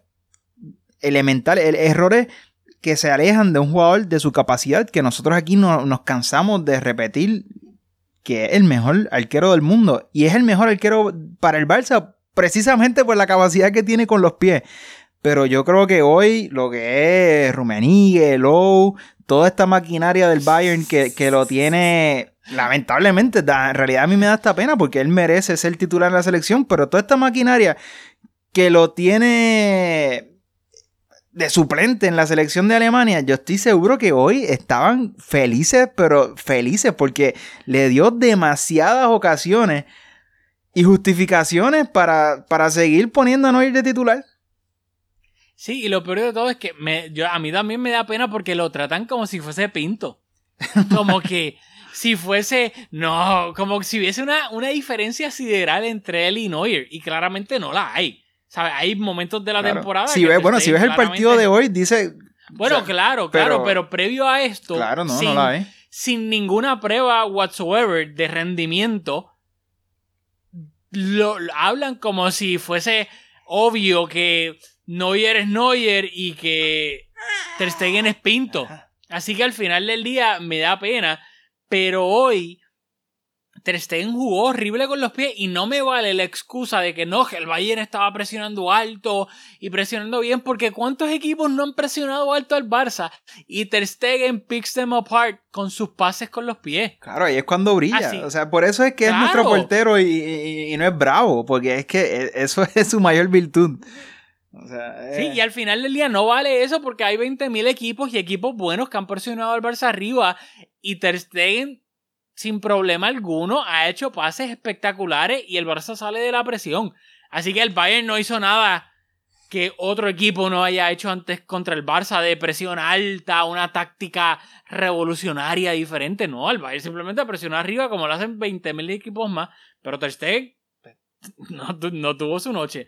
elementales, el- errores que se alejan de un jugador de su capacidad que nosotros aquí no, nos cansamos de repetir que es el mejor arquero del mundo y es el mejor arquero para el Barça precisamente por la capacidad que tiene con los pies. Pero yo creo que hoy lo que es Rummenigge, Lowe, toda esta maquinaria del Bayern que, que lo tiene lamentablemente, da- en realidad a mí me da esta pena porque él merece ser titular en la selección, pero toda esta maquinaria que lo tiene de suplente en la selección de Alemania, yo estoy seguro que hoy estaban felices, pero felices porque le dio demasiadas ocasiones y justificaciones para, para seguir poniendo a Neuer de titular. Sí, y lo peor de todo es que me, yo, a mí también me da pena porque lo tratan como si fuese Pinto. Como que si fuese, no, como si hubiese una, una diferencia sideral entre él y Neuer. Y claramente no la hay. ¿Sabes? Hay momentos de la Claro. temporada. Si que ves, bueno, si ves el partido de hoy, dice. Bueno, o sea, claro, claro, pero previo a esto, Claro, no, sin, no la ves. sin ninguna prueba whatsoever de rendimiento, lo, lo hablan como si fuese obvio que Neuer es Neuer y que Ter Stegen es Pinto. Así que al final del día me da pena, pero hoy Ter Stegen jugó horrible con los pies y no me vale la excusa de que no, que el Bayern estaba presionando alto y presionando bien, porque ¿cuántos equipos no han presionado alto al Barça? Y Ter Stegen picks them apart con sus pases con los pies. Claro, ahí es cuando brilla. Ah. O sea, por eso es que es nuestro portero y, y- y no es bravo, porque es que e- eso es su mayor virtud. O sea, Sí, eh, y al final del día no vale eso porque hay 20.000 equipos y equipos buenos que han presionado al Barça arriba y Ter Stegen sin problema alguno ha hecho pases espectaculares y el Barça sale de la presión. Así que el Bayern no hizo nada que otro equipo no haya hecho antes contra el Barça de presión alta, una táctica revolucionaria diferente. No, el Bayern simplemente presionó arriba como lo hacen 20.000 equipos más, pero Ter Stegen no, tu- no tuvo su noche.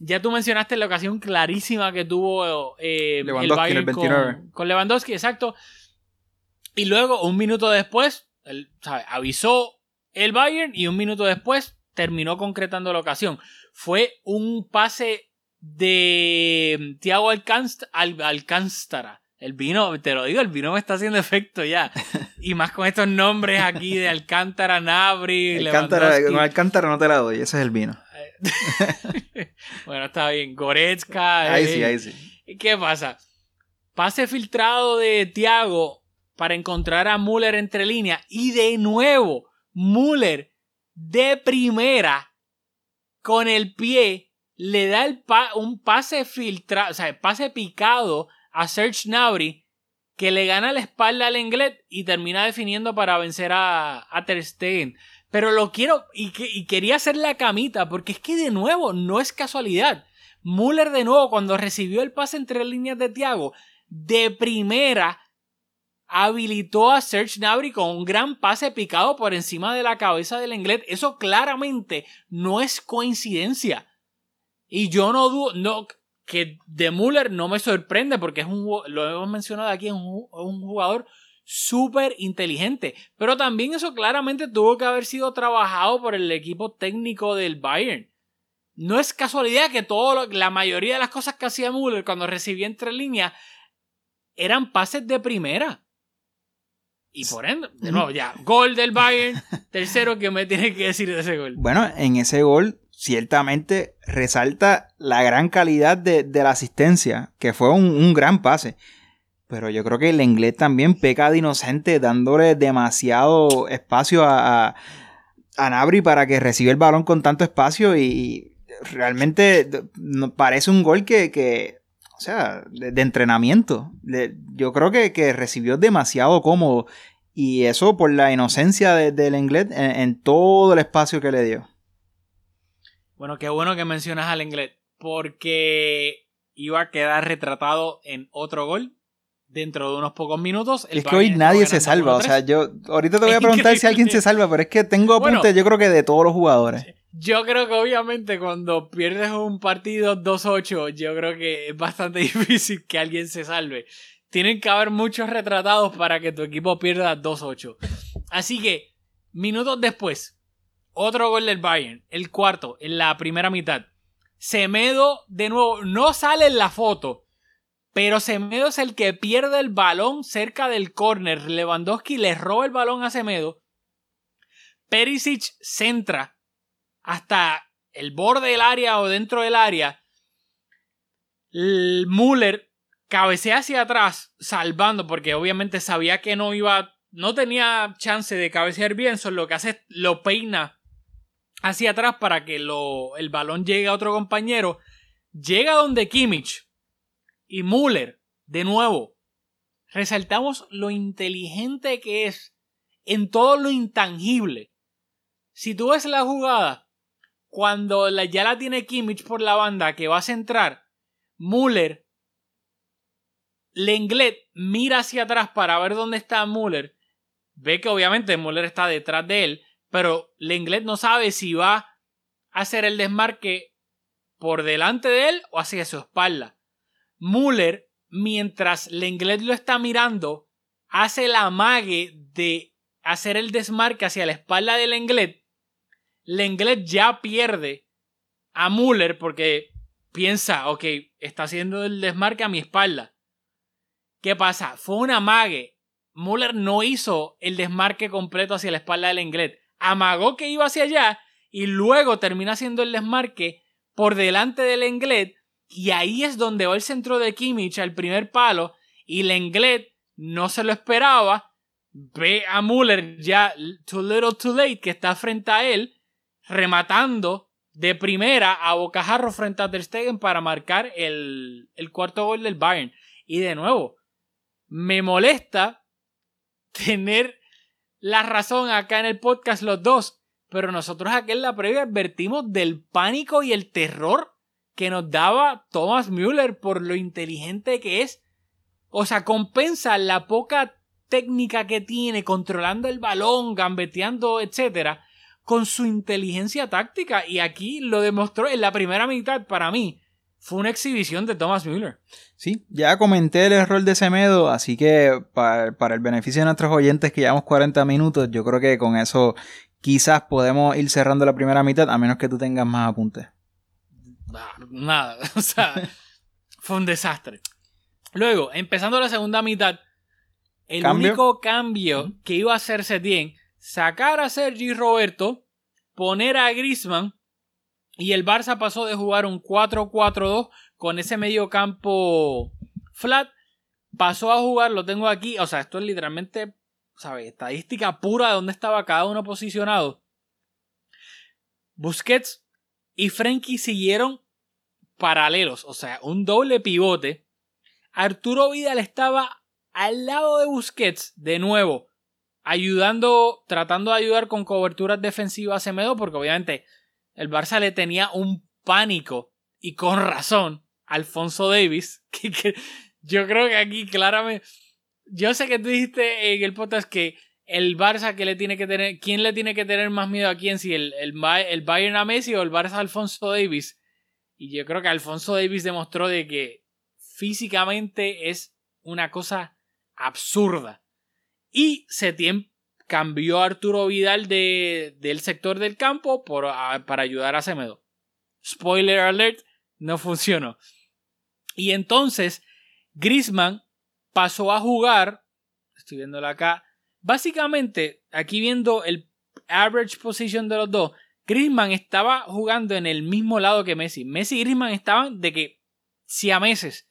Ya tú mencionaste la ocasión clarísima que tuvo eh, el Bayern el 29. con, con Lewandowski, exacto. Y luego, un minuto después, avisó el Bayern y un minuto después terminó concretando la ocasión. Fue un pase de Thiago Alcánst- Al- Alcántara. El vino, te lo digo, el vino me está haciendo efecto ya. Y más con estos nombres aquí de Alcántara, Nabri, Alcántara, con Alcántara no te la doy, ese es el vino. bueno, está bien. Goretzka. Ahí eh, sí, ahí sí. ¿Qué pasa? Pase filtrado de Thiago para encontrar a Müller entre líneas. Y de nuevo, Müller de primera con el pie le da el un pase filtrado, o sea, pase picado a Serge Gnabry que le gana la espalda al Englet y termina definiendo para vencer a, a Ter Stegen. Pero lo quiero y, y quería hacer la camita porque es que de nuevo no es casualidad. Müller de nuevo cuando recibió el pase entre líneas de Thiago de primera habilitó a Serge Gnabry con un gran pase picado por encima de la cabeza del Englet. Eso claramente no es coincidencia. Y yo no dudo, no, que de Müller no me sorprende porque es un, lo hemos mencionado aquí, es un, ju- un jugador súper inteligente. Pero también eso claramente tuvo que haber sido trabajado por el equipo técnico del Bayern. No es casualidad que todo la mayoría de las cosas que hacía Müller cuando recibía entre líneas eran pases de primera. Y por ende, de nuevo, ya, gol del Bayern. Tercero, que me tiene que decir de ese gol? Bueno, en ese gol ciertamente resalta la gran calidad de, de la asistencia, que fue un, un gran pase. Pero yo creo que el inglés también peca de inocente, dándole demasiado espacio a, a, a Nabri para que reciba el balón con tanto espacio y, y realmente no- parece un gol que, que, o sea, de, de entrenamiento. De- yo creo que, que recibió demasiado cómodo y eso por la inocencia de- del inglés en, en todo el espacio que le dio. Bueno, qué bueno que mencionas al inglés, porque iba a quedar retratado en otro gol dentro de unos pocos minutos. El es que hoy nadie se salva. O 1-3. sea, yo ahorita te voy a preguntar si alguien se salva, pero es que tengo apuntes, Bueno. yo creo que de todos los jugadores. Yo creo que obviamente cuando pierdes un partido 2-8, yo creo que es bastante difícil que alguien se salve. Tienen que haber muchos retratados para que tu equipo pierda 2-8. Así que, minutos después, otro gol del Bayern, el cuarto, en la primera mitad. Semedo, de nuevo, no sale en la foto, pero Semedo es el que pierde el balón cerca del córner. Lewandowski le roba el balón a Semedo. Perisic centra hasta el borde del área o dentro del área. Müller cabecea hacia atrás, salvando, porque obviamente sabía que no iba no tenía chance de cabecear bien, solo lo que hace es lo peina hacia atrás para que lo, el balón llegue a otro compañero. Llega donde Kimmich y Müller, de nuevo, resaltamos lo inteligente que es en todo lo intangible. Si tú ves la jugada, cuando la, ya la tiene Kimmich por la banda que va a centrar, Müller, Lenglet mira hacia atrás para ver dónde está Müller, ve que obviamente Müller está detrás de él, pero Lenglet no sabe si va a hacer el desmarque por delante de él o hacia su espalda. Müller, mientras Lenglet lo está mirando, hace la amague de hacer el desmarque hacia la espalda de Lenglet. Lenglet ya pierde a Müller porque piensa, ok, está haciendo el desmarque a mi espalda. ¿Qué pasa? Fue una amague. Müller no hizo el desmarque completo hacia la espalda de Lenglet. Amagó que iba hacia allá y luego termina haciendo el desmarque por delante del Lenglet y ahí es donde va el centro de Kimmich al primer palo y Lenglet no se lo esperaba, ve a Müller ya too little too late que está frente a él rematando de primera a bocajarro frente a Ter Stegen para marcar el, cuarto gol del Bayern. Y de nuevo, me molesta tener la razón acá en el podcast los dos, pero nosotros aquí en la previa advertimos del pánico y el terror que nos daba Thomas Müller por lo inteligente que es. O sea, compensa la poca técnica que tiene controlando el balón, gambeteando, etcétera, con su inteligencia táctica. Y aquí lo demostró en la primera mitad para mí. Fue una exhibición de Thomas Müller. Sí, ya comenté el error de Semedo, así que para, para, el beneficio de nuestros oyentes que llevamos 40 minutos, yo creo que con eso quizás podemos ir cerrando la primera mitad, a menos que tú tengas más apuntes. Nada, o sea, fue un desastre. Luego, empezando la segunda mitad, el ¿Cambio? único cambio que iba a hacer Setien, sacar a Sergi Roberto, poner a Griezmann y el Barça pasó de jugar un 4-4-2 con ese medio campo flat. Pasó a jugar, lo tengo aquí, o sea, esto es literalmente, ¿sabes? Estadística pura de dónde estaba cada uno posicionado. Busquets y Frenkie siguieron paralelos, o sea, un doble pivote. Arturo Vidal estaba al lado de Busquets, de nuevo, ayudando, tratando de ayudar con coberturas defensivas a Semedo, porque obviamente el Barça le tenía un pánico, y con razón, Alfonso Davis, que yo creo que aquí claramente, yo sé que tú dijiste en el podcast que el Barça que le tiene que tener, ¿quién le tiene que tener más miedo a quién? Si el, el, el Bayern a Messi o el Barça a Alfonso Davis. Y yo creo que Alfonso Davis demostró de que físicamente es una cosa absurda. Y Setien cambió a Arturo Vidal de, del sector del campo por, para ayudar a Semedo. Spoiler alert, no funcionó. Y entonces Grisman pasó a jugar, estoy viéndolo acá, básicamente aquí viendo el average position de los dos, Griezmann estaba jugando en el mismo lado que Messi. Messi y Griezmann estaban de que si a meses,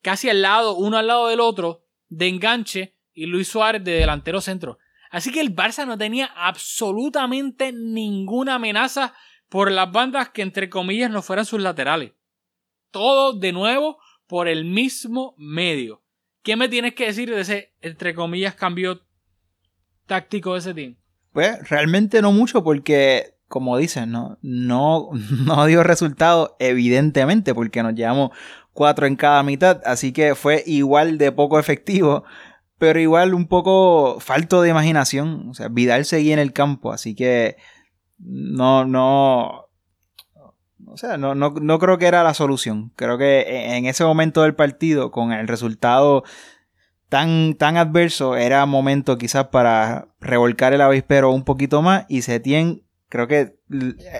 casi al lado, uno al lado del otro, de enganche y Luis Suárez de delantero centro. Así que el Barça no tenía absolutamente ninguna amenaza por las bandas que entre comillas no fueran sus laterales. Todo de nuevo por el mismo medio. ¿Qué me tienes que decir de ese, entre comillas, cambio táctico de ese team? Pues realmente no mucho porque, como dicen, no, no, no dio resultado evidentemente porque nos llevamos cuatro en cada mitad, así que fue igual de poco efectivo, pero igual un poco falto de imaginación. O sea, Vidal seguía en el campo, así que no, no, o sea, no, no, no, creo que era la solución. Creo que en ese momento del partido, con el resultado tan, tan adverso, era momento quizás para revolcar el avispero un poquito más y Setien creo que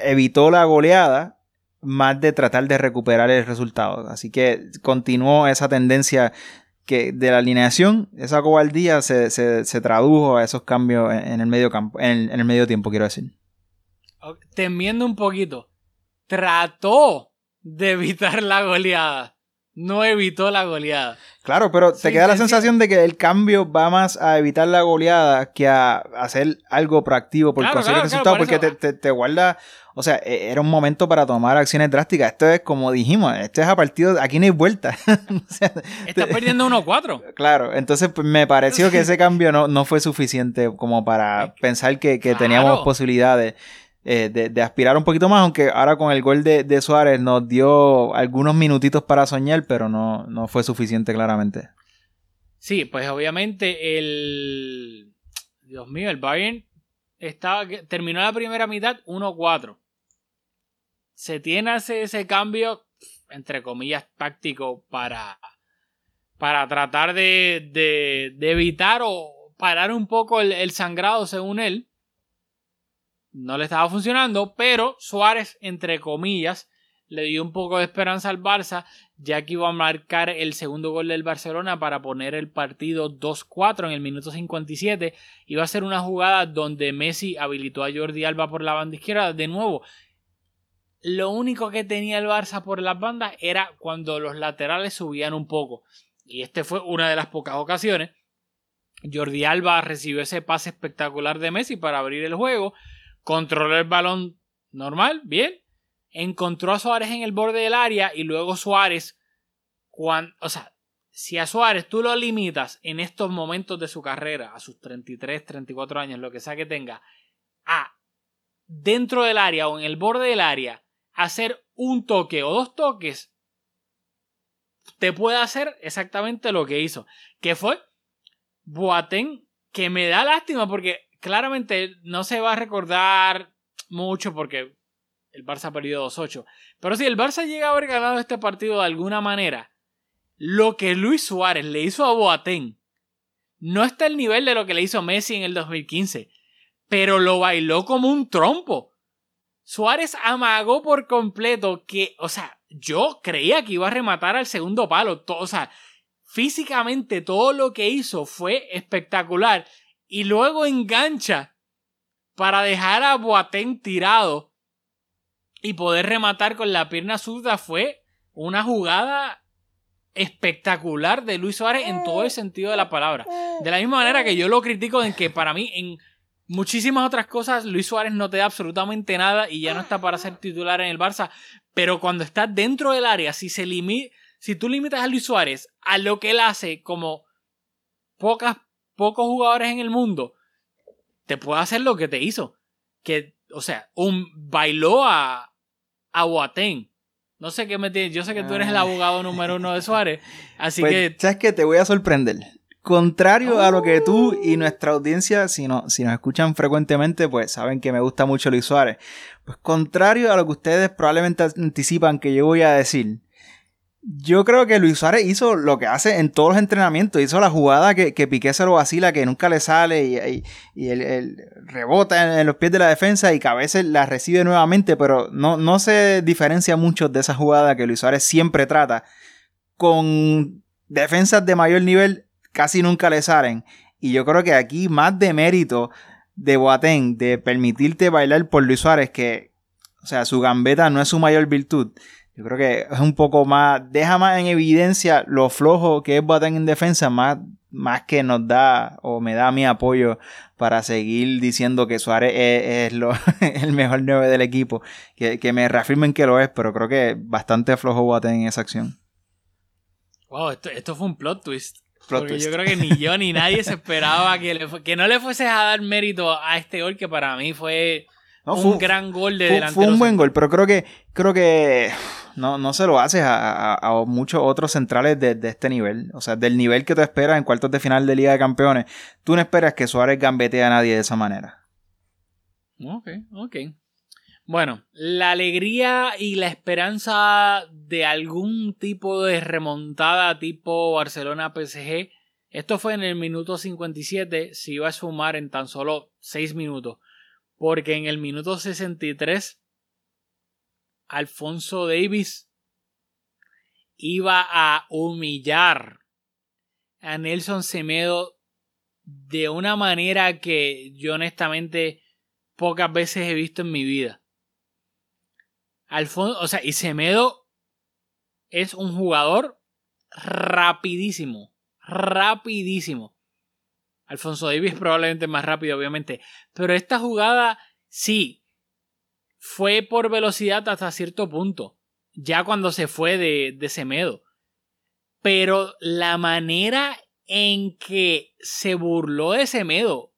evitó la goleada más de tratar de recuperar el resultado. Así que continuó esa tendencia que de la alineación, esa cobardía se, se, se tradujo a esos cambios en, el medio campo, en el medio tiempo, quiero decir. Temiendo un poquito trató de evitar la goleada. No evitó la goleada. Claro, pero te Sí, queda la te sensación de que el cambio va más a evitar la goleada que a hacer algo proactivo por Claro, conseguir claro, claro, por porque te, te- te guarda, o sea, e- era un momento para tomar acciones drásticas. Esto es como dijimos, esto es a partido, aquí no hay vuelta. O sea, Estás perdiendo 1-4. claro, entonces pues, me pareció que ese cambio no, no fue suficiente como para pensar que, que teníamos posibilidades. Eh, de, aspirar un poquito más, aunque ahora con el gol de, Suárez nos dio algunos minutitos para soñar, pero no, no fue suficiente claramente. Sí, pues obviamente el. Dios mío, el Bayern estaba, terminó la primera mitad 1-4. Se tiene ese, ese cambio, entre comillas, táctico para, para tratar de, de- evitar o parar un poco el sangrado, según él. No le estaba funcionando, pero Suárez, entre comillas, le dio un poco de esperanza al Barça ya que iba a marcar el segundo gol del Barcelona para poner el partido 2-4 en el minuto 57. Iba a ser una jugada donde Messi habilitó a Jordi Alba por la banda izquierda. De nuevo, lo único que tenía el Barça por las bandas era cuando los laterales subían un poco. Y este fue una de las pocas ocasiones. Jordi Alba recibió ese pase espectacular de Messi para abrir el juego. Controló el balón normal, bien. Encontró a Suárez en el borde del área y luego Suárez, cuando, o sea, si a Suárez tú lo limitas en estos momentos de su carrera, a sus 33, 34 años, lo que sea que tenga, a dentro del área o en el borde del área, hacer un toque o dos toques, te puede hacer exactamente lo que hizo, que fue Boateng, que me da lástima porque claramente no se va a recordar mucho porque el Barça ha perdido 2-8. Pero si el Barça llega a haber ganado este partido de alguna manera, lo que Luis Suárez le hizo a Boateng no está al nivel de lo que le hizo Messi en el 2015, pero lo bailó como un trompo. Suárez amagó por completo que, o sea, yo creía que iba a rematar al segundo palo. O sea, físicamente todo lo que hizo fue espectacular. Y luego engancha para dejar a Boateng tirado y poder rematar con la pierna zurda fue una jugada espectacular de Luis Suárez en todo el sentido de la palabra. De la misma manera que yo lo critico en que para mí en muchísimas otras cosas Luis Suárez no te da absolutamente nada y ya no está para ser titular en el Barça, pero cuando está dentro del área, si se si tú limitas a Luis Suárez a lo que él hace como pocas pocos jugadores en el mundo, te puede hacer lo que te hizo. Que, o sea, un bailó a, a Boateng. No sé qué me tienes. Yo sé que tú eres el Ah. abogado número uno de Suárez. Así Pues, que. ¿sabes qué? Te voy a sorprender. Contrario a lo que tú y nuestra audiencia, si, no, si nos escuchan frecuentemente, pues saben que me gusta mucho Luis Suárez. Pues contrario a lo que ustedes probablemente anticipan que yo voy a decir, yo creo que Luis Suárez hizo lo que hace en todos los entrenamientos. Hizo la jugada que, que Piqué se lo vacila, que nunca le sale y, y, rebota en, en los pies de la defensa y que a veces la recibe nuevamente, pero no, no se diferencia mucho de esa jugada que Luis Suárez siempre trata. Con defensas de mayor nivel casi nunca le salen. Y yo creo que aquí más de mérito de Boateng de permitirte bailar por Luis Suárez, que, o sea, su gambeta no es su mayor virtud. Yo creo que es un poco más, deja más en evidencia lo flojo que es Boateng en defensa, más, más que nos da o me da mi apoyo para seguir diciendo que Suárez es, es lo- el mejor 9 del equipo. Que, que me reafirmen que lo es, pero creo que bastante flojo Boateng en esa acción. Wow, esto, esto fue un plot twist. Plot porque twist. yo creo que ni yo ni nadie se esperaba que, le que no le fueses a dar mérito a este gol que para mí fue No, un fue- gran gol de Fue, delantero. fue un buen gol, pero creo que no, que no, no se lo haces a, a- a muchos otros centrales de, de este nivel. O sea, del nivel que tú esperas en cuartos de final de Liga de Campeones. Tú no esperas que Suárez gambetee a nadie de esa manera. Ok, ok. Bueno, la alegría y la esperanza de algún tipo de remontada tipo Barcelona-PSG. Esto fue en el minuto 57, se iba a sumar en tan solo 6 minutos. Porque en el minuto 63, Alfonso Davis iba a humillar a Nelson Semedo de una manera que yo honestamente pocas veces he visto en mi vida. Alfonso, o sea, y Semedo es un jugador rapidísimo. Rapidísimo. Alfonso Davis probablemente más rápido, obviamente. Pero esta jugada, sí, fue por velocidad hasta cierto punto. Ya cuando se fue de, de Semedo. Pero la manera en que se burló de Semedo.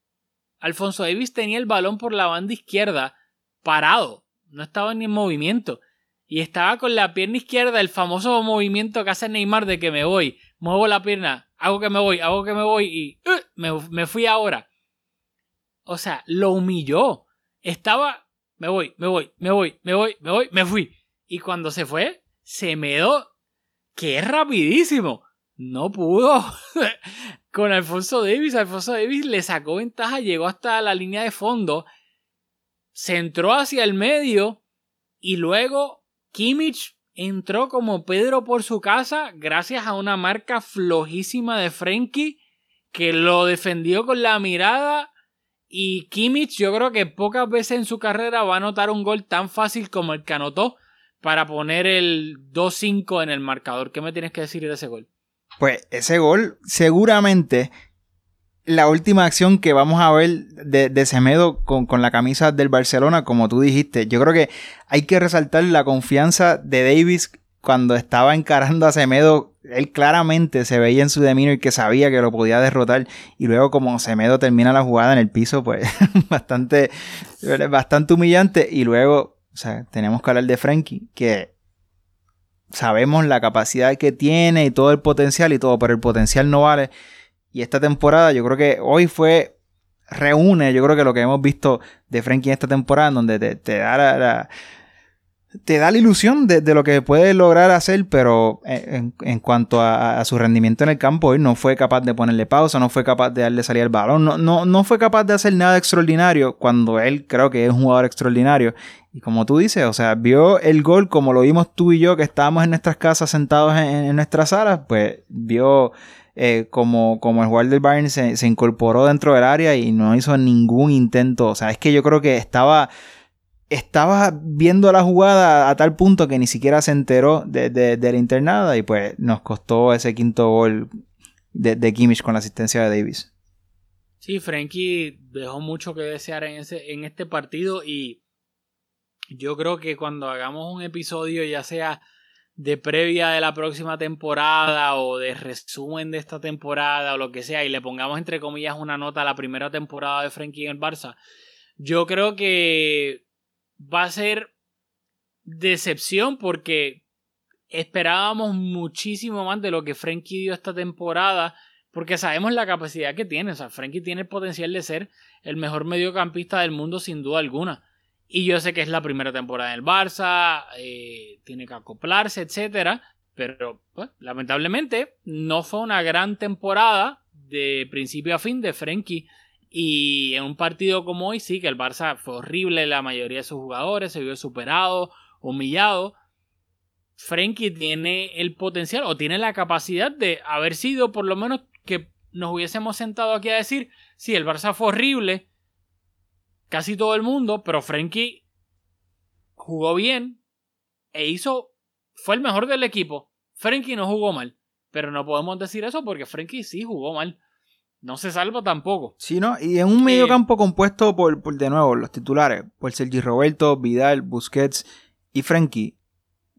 Alfonso Davis tenía el balón por la banda izquierda parado. No estaba ni en movimiento. Y estaba con la pierna izquierda, el famoso movimiento que hace Neymar de que me voy, muevo la pierna, hago que me voy, hago que me voy y uh, me, me fui ahora. O sea, lo humilló. Estaba, me voy, me voy, me voy, me voy, me voy, me fui. Y cuando se fue, se me dio que es rapidísimo. No pudo. Con Alfonso Davis, Alfonso Davis le sacó ventaja, llegó hasta la línea de fondo, se entró hacia el medio y luego Kimmich entró como Pedro por su casa gracias a una marca flojísima de Frenkie que lo defendió con la mirada y Kimmich yo creo que pocas veces en su carrera va a anotar un gol tan fácil como el que anotó para poner el 2-5 en el marcador. ¿Qué me tienes que decir de ese gol? Pues ese gol seguramente la última acción que vamos a ver de, de Semedo con, con, la camisa del Barcelona, como tú dijiste, yo creo que hay que resaltar la confianza de Davis cuando estaba encarando a Semedo. Él claramente se veía en su demeanor que sabía que lo podía derrotar. Y luego, como Semedo termina la jugada en el piso, pues bastante, bastante humillante. Y luego, o sea, tenemos que hablar de Frankie, que sabemos la capacidad que tiene y todo el potencial y todo, pero el potencial no vale. Y esta temporada, yo creo que hoy fue. Reúne, yo creo que lo que hemos visto de Frankie en esta temporada, donde te, da la, te da la ilusión de, lo que puede lograr hacer, pero en, en cuanto a, a, su rendimiento en el campo, hoy no fue capaz de ponerle pausa, no fue capaz de darle salir al balón, no, no, no fue capaz de hacer nada extraordinario cuando él creo que es un jugador extraordinario. Y como tú dices, o sea, vio el gol como lo vimos tú y yo que estábamos en nuestras casas sentados en, en nuestras salas, pues vio eh, como, como el jugador del Bayern se, se, incorporó dentro del área y no hizo ningún intento. O sea, es que yo creo que estaba, estaba viendo la jugada a tal punto que ni siquiera se enteró de, de, la internada y pues nos costó ese quinto gol de, de Kimmich con la asistencia de Davis. Sí, Frankie dejó mucho que desear en, ese, en este partido y yo creo que cuando hagamos un episodio ya sea de previa de la próxima temporada o de resumen de esta temporada o lo que sea y le pongamos entre comillas una nota a la primera temporada de Frankie en el Barça, yo creo que va a ser decepción porque esperábamos muchísimo más de lo que Frankie dio esta temporada porque sabemos la capacidad que tiene, o sea, Frankie tiene el potencial de ser el mejor mediocampista del mundo sin duda alguna. Y yo sé que es la primera temporada del Barça, eh, tiene que acoplarse, etc. Pero pues, lamentablemente no fue una gran temporada de principio a fin de Frenkie. Y en un partido como hoy sí, que el Barça fue horrible, la mayoría de sus jugadores se vio superado, humillado. Frenkie tiene el potencial o tiene la capacidad de haber sido por lo menos que nos hubiésemos sentado aquí a decir, sí, el Barça fue horrible, casi todo el mundo, pero Frenkie jugó bien e hizo. fue el mejor del equipo. Frenkie no jugó mal. Pero no podemos decir eso porque Frenkie sí jugó mal. No se salva tampoco. Sí, ¿no? Y en un medio eh, campo compuesto por, por, de nuevo, los titulares, por Sergi Roberto, Vidal, Busquets y Frenkie.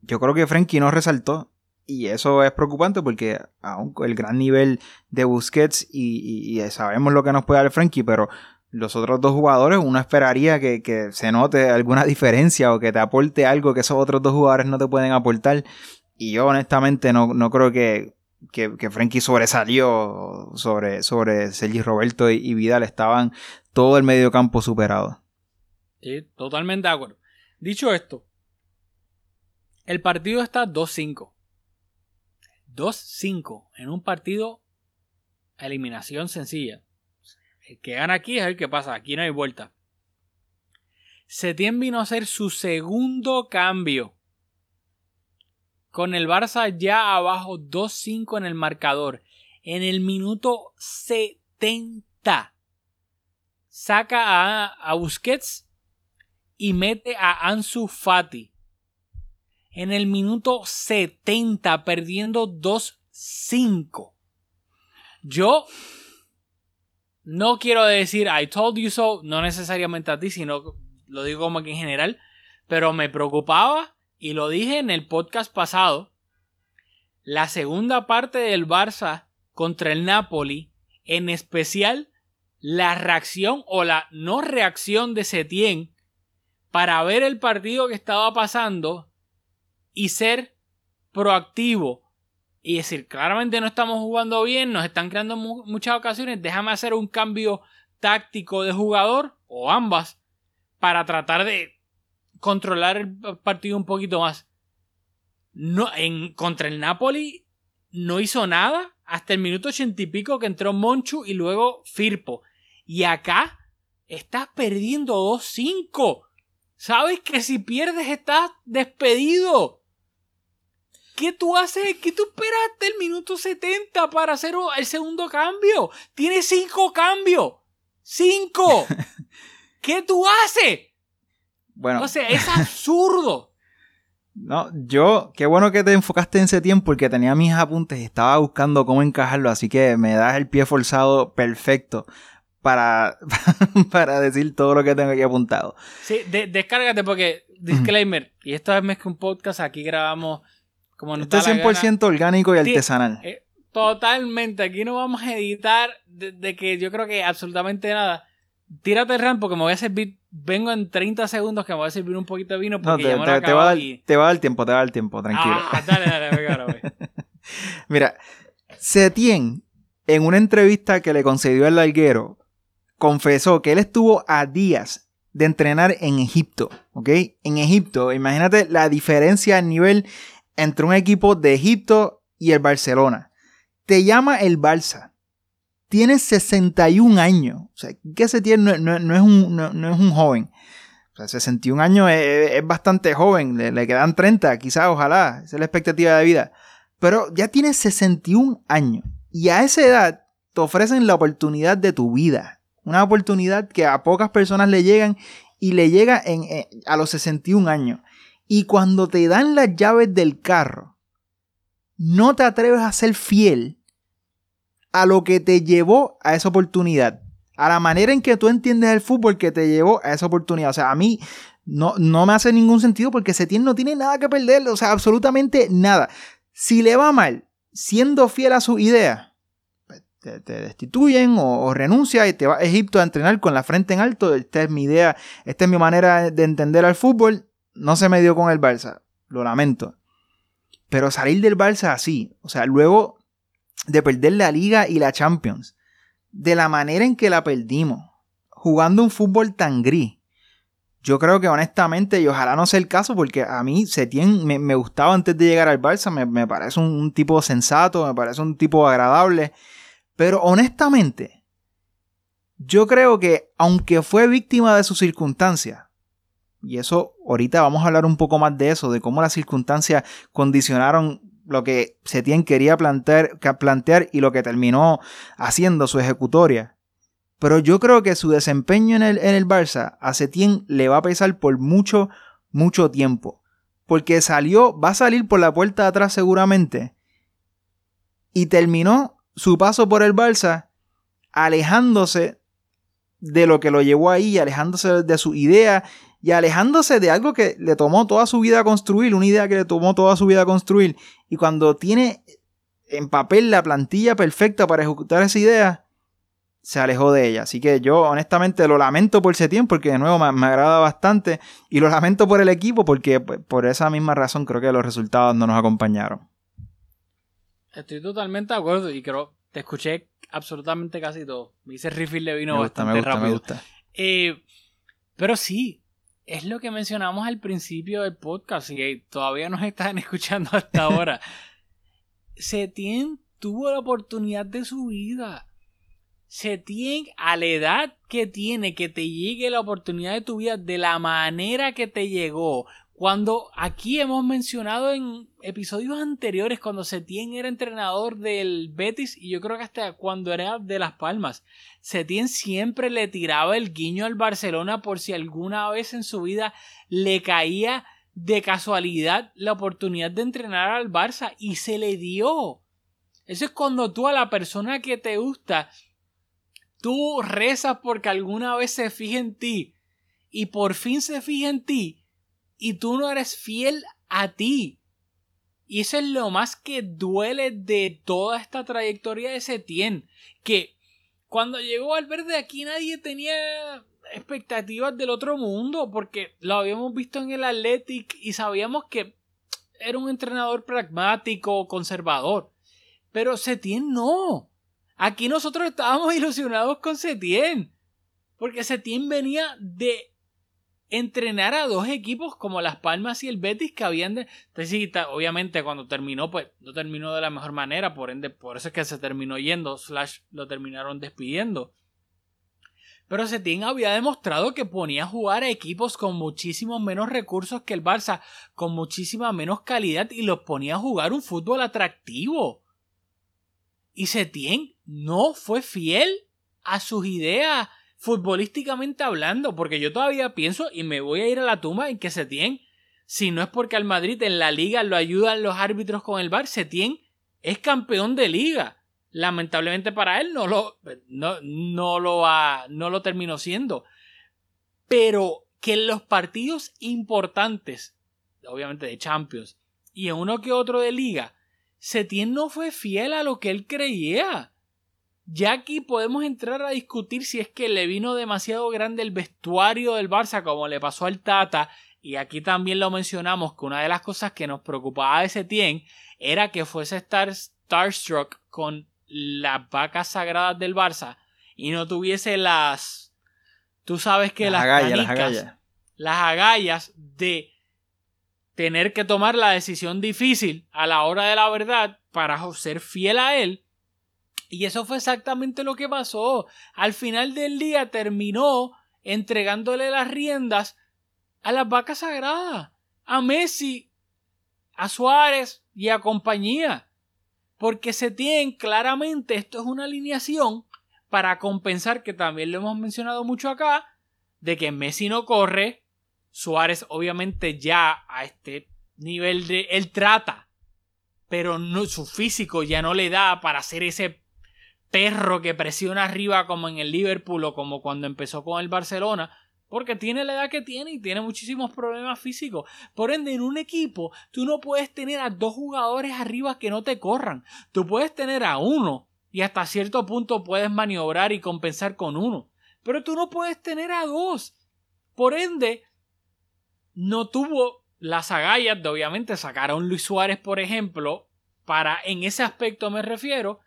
Yo creo que Frenkie no resaltó. Y eso es preocupante porque aún el gran nivel de Busquets y, y, y sabemos lo que nos puede dar Frenkie, pero los otros dos jugadores, uno esperaría que, que, se note alguna diferencia o que te aporte algo que esos otros dos jugadores no te pueden aportar. Y yo honestamente no, no creo que, que, que Frenkie sobresalió sobre, sobre Sergi Roberto y, Vidal. Estaban todo el medio campo superado. Sí, totalmente de acuerdo. Dicho esto, el partido está 2-5. 2-5 en un partido eliminación sencilla. El que gana aquí es el que pasa, aquí no hay vuelta. Setien vino a hacer su segundo cambio. Con el Barça ya abajo 2-5 en el marcador. En el minuto 70. Saca a, Busquets y mete a Ansu Fati. En el minuto 70, perdiendo 2 5. Yo no quiero decir I told you so, no necesariamente a ti, sino lo digo como que en general, pero me preocupaba y lo dije en el podcast pasado. La segunda parte del Barça contra el Napoli, en especial la reacción o la no reacción de Setien para ver el partido que estaba pasando y ser proactivo y decir, claramente no estamos jugando bien, nos están creando muchas ocasiones, déjame hacer un cambio táctico de jugador o ambas para tratar de controlar el partido un poquito más. No, en, contra el Napoli no hizo nada hasta el minuto ochenta y pico que entró Monchu y luego Firpo. Y acá estás perdiendo 2-5. Sabes que si pierdes estás despedido. ¿Qué tú haces? ¿Qué tú esperaste el minuto 70 para hacer el segundo cambio? Tienes cinco cambios. ¡Cinco! ¿Qué tú haces? Bueno. O sea, es absurdo. No, yo, qué bueno que te enfocaste en ese tiempo porque tenía mis apuntes y estaba buscando cómo encajarlo, así que me das el pie forzado perfecto para, para decir todo lo que tengo aquí apuntado. Sí, descárgate porque, disclaimer, y esta vez más que un podcast, aquí grabamos como Esto es 100% orgánico y artesanal. Eh, totalmente, aquí no vamos a editar de, que yo creo que absolutamente nada. Tírate el RAM porque me voy a servir, vengo en 30 segundos que me voy a servir un poquito de vino porque te, ya te, va a dar, te va a dar tiempo, te va a dar tiempo, tranquilo. Ah, dale, dale, venga, Mira, Setien, en una entrevista que le concedió el larguero, confesó que él estuvo a días de entrenar en Egipto, ¿ok? En Egipto, imagínate la diferencia a nivel entre un equipo de Egipto y el Barcelona. Te llama el Barça. Tiene 61 años. O sea, que se tiene no, es, un, no, es un joven. O sea, 61 años es, bastante joven. Le, le, quedan 30, quizás, ojalá. Esa es la expectativa de vida. Pero ya tiene 61 años. Y a esa edad te ofrecen la oportunidad de tu vida. Una oportunidad que a pocas personas le llegan y le llega en, a los 61 años. Y cuando te dan las llaves del carro, no te atreves a ser fiel a lo que te llevó a esa oportunidad. A la manera en que tú entiendes el fútbol que te llevó a esa oportunidad. O sea, a mí no, no me hace ningún sentido porque Setién no tiene nada que perder. O sea, absolutamente nada. Si le va mal siendo fiel a su idea, te, destituyen o, renuncia y te vas a Egipto a entrenar con la frente en alto. Esta es mi idea, esta es mi manera de entender al fútbol. No se me dio con el Barça, lo lamento. Pero salir del Barça así, o sea, luego de perder la Liga y la Champions, de la manera en que la perdimos, jugando un fútbol tan gris, yo creo que honestamente, y ojalá no sea el caso, porque a mí Setien me, me gustaba antes de llegar al Barça, me, parece un, tipo sensato, me parece un tipo agradable, pero honestamente, yo creo que aunque fue víctima de sus circunstancias, y eso ahorita vamos a hablar un poco más de eso, de cómo las circunstancias condicionaron lo que Setien quería plantear, plantear y lo que terminó haciendo su ejecutoria. Pero yo creo que su desempeño en el, en el Barça a Setien le va a pesar por mucho, mucho tiempo. Porque salió, va a salir por la puerta de atrás seguramente. Y terminó su paso por el Barça alejándose de lo que lo llevó ahí, alejándose de su idea y alejándose de algo que le tomó toda su vida construir, una idea que le tomó toda su vida construir. Y cuando tiene en papel la plantilla perfecta para ejecutar esa idea, se alejó de ella. Así que yo honestamente lo lamento por ese tiempo porque de nuevo me, me, agrada bastante y lo lamento por el equipo porque pues, por esa misma razón creo que los resultados no nos acompañaron. Estoy totalmente de acuerdo y creo te escuché absolutamente casi todo. Me hice refill de vino bastante rápido. Me gusta. Eh, pero sí, es lo que mencionamos al principio del podcast y todavía nos están escuchando hasta ahora. Setien tuvo la oportunidad de su vida. Setien, a la edad que tiene, que te llegue la oportunidad de tu vida de la manera que te llegó, cuando aquí hemos mencionado en episodios anteriores, cuando Setien era entrenador del Betis y yo creo que hasta cuando era de Las Palmas, Setien siempre le tiraba el guiño al Barcelona por si alguna vez en su vida le caía de casualidad la oportunidad de entrenar al Barça y se le dio. Eso es cuando tú a la persona que te gusta, tú rezas porque alguna vez se fije en ti y por fin se fija en ti y tú no eres fiel a ti. Y eso es lo más que duele de toda esta trayectoria de Setien. Que cuando llegó al verde aquí nadie tenía expectativas del otro mundo. Porque lo habíamos visto en el Athletic y sabíamos que era un entrenador pragmático, conservador. Pero Setien no. Aquí nosotros estábamos ilusionados con Setien. Porque Setien venía de entrenar a dos equipos como Las Palmas y el Betis que habían de... obviamente cuando terminó, pues no terminó de la mejor manera, por ende, por eso es que se terminó yendo, slash lo terminaron despidiendo. Pero Setién había demostrado que ponía a jugar a equipos con muchísimos menos recursos que el Barça, con muchísima menos calidad y los ponía a jugar un fútbol atractivo. Y Setién no fue fiel a sus ideas futbolísticamente hablando, porque yo todavía pienso y me voy a ir a la tumba en que Setién, si no es porque al Madrid en la liga lo ayudan los árbitros con el bar, Setién es campeón de liga. Lamentablemente para él no lo, no, no lo, ha, no lo terminó siendo. Pero que en los partidos importantes, obviamente de Champions, y en uno que otro de liga, Setién no fue fiel a lo que él creía. Ya aquí podemos entrar a discutir si es que le vino demasiado grande el vestuario del Barça como le pasó al Tata y aquí también lo mencionamos que una de las cosas que nos preocupaba de Setien era que fuese estar starstruck con las vacas sagradas del Barça y no tuviese las tú sabes que las, las agallas. las agallas de tener que tomar la decisión difícil a la hora de la verdad para ser fiel a él y eso fue exactamente lo que pasó. Al final del día terminó entregándole las riendas a las vacas sagradas, a Messi, a Suárez y a compañía. Porque se tiene claramente, esto es una alineación para compensar, que también lo hemos mencionado mucho acá, de que Messi no corre, Suárez obviamente ya a este nivel de él trata, pero su físico ya no le da para hacer ese perro que presiona arriba como en el Liverpool o como cuando empezó con el Barcelona, porque tiene la edad que tiene y tiene muchísimos problemas físicos. Por ende, en un equipo tú no puedes tener a dos jugadores arriba que no te corran. Tú puedes tener a uno y hasta cierto punto puedes maniobrar y compensar con uno. Pero tú no puedes tener a dos. Por ende, no tuvo las agallas de obviamente sacar a un Luis Suárez, por ejemplo, para en ese aspecto me refiero,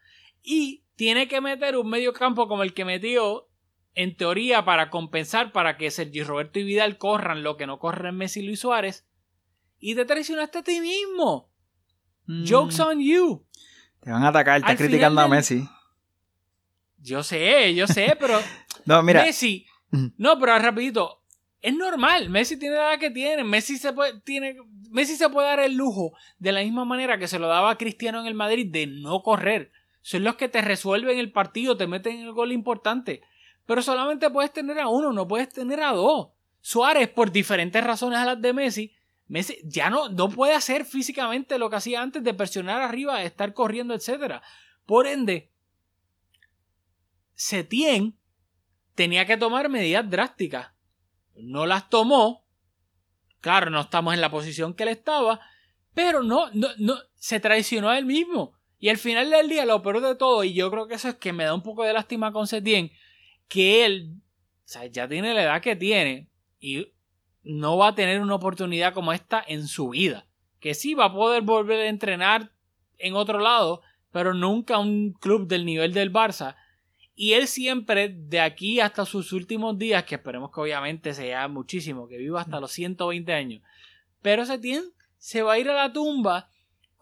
y tiene que meter un medio campo como el que metió en teoría para compensar para que Sergi Roberto y Vidal corran lo que no corren Messi y Luis Suárez y te traicionaste a ti mismo. Mm. Jokes on you. Te van a atacar, estás criticando a Messi. Yo sé, yo sé, pero no, mira. Messi, no, pero rapidito, es normal, Messi tiene la edad que tiene, Messi se puede, tiene, Messi se puede dar el lujo de la misma manera que se lo daba a Cristiano en el Madrid de no correr son los que te resuelven el partido, te meten el gol importante. Pero solamente puedes tener a uno, no puedes tener a dos. Suárez, por diferentes razones a las de Messi, Messi ya no, no puede hacer físicamente lo que hacía antes de presionar arriba, estar corriendo, etc. Por ende, Setien tenía que tomar medidas drásticas. No las tomó. Claro, no estamos en la posición que él estaba, pero no, no, no, se traicionó a él mismo. Y al final del día, lo peor de todo, y yo creo que eso es que me da un poco de lástima con Setien, que él ya tiene la edad que tiene y no va a tener una oportunidad como esta en su vida. Que sí va a poder volver a entrenar en otro lado, pero nunca un club del nivel del Barça. Y él siempre, de aquí hasta sus últimos días, que esperemos que obviamente sea muchísimo, que viva hasta los 120 años, pero Setien se va a ir a la tumba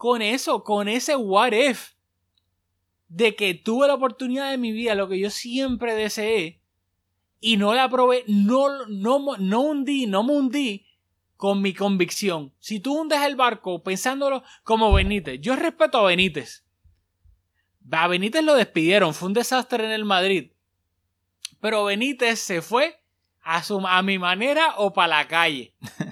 con eso, con ese what if de que tuve la oportunidad de mi vida, lo que yo siempre deseé, y no la probé, no, no, no hundí, no me hundí con mi convicción. Si tú hundes el barco pensándolo como Benítez, yo respeto a Benítez. A Benítez lo despidieron, fue un desastre en el Madrid. Pero Benítez se fue a, su, a mi manera o para la calle.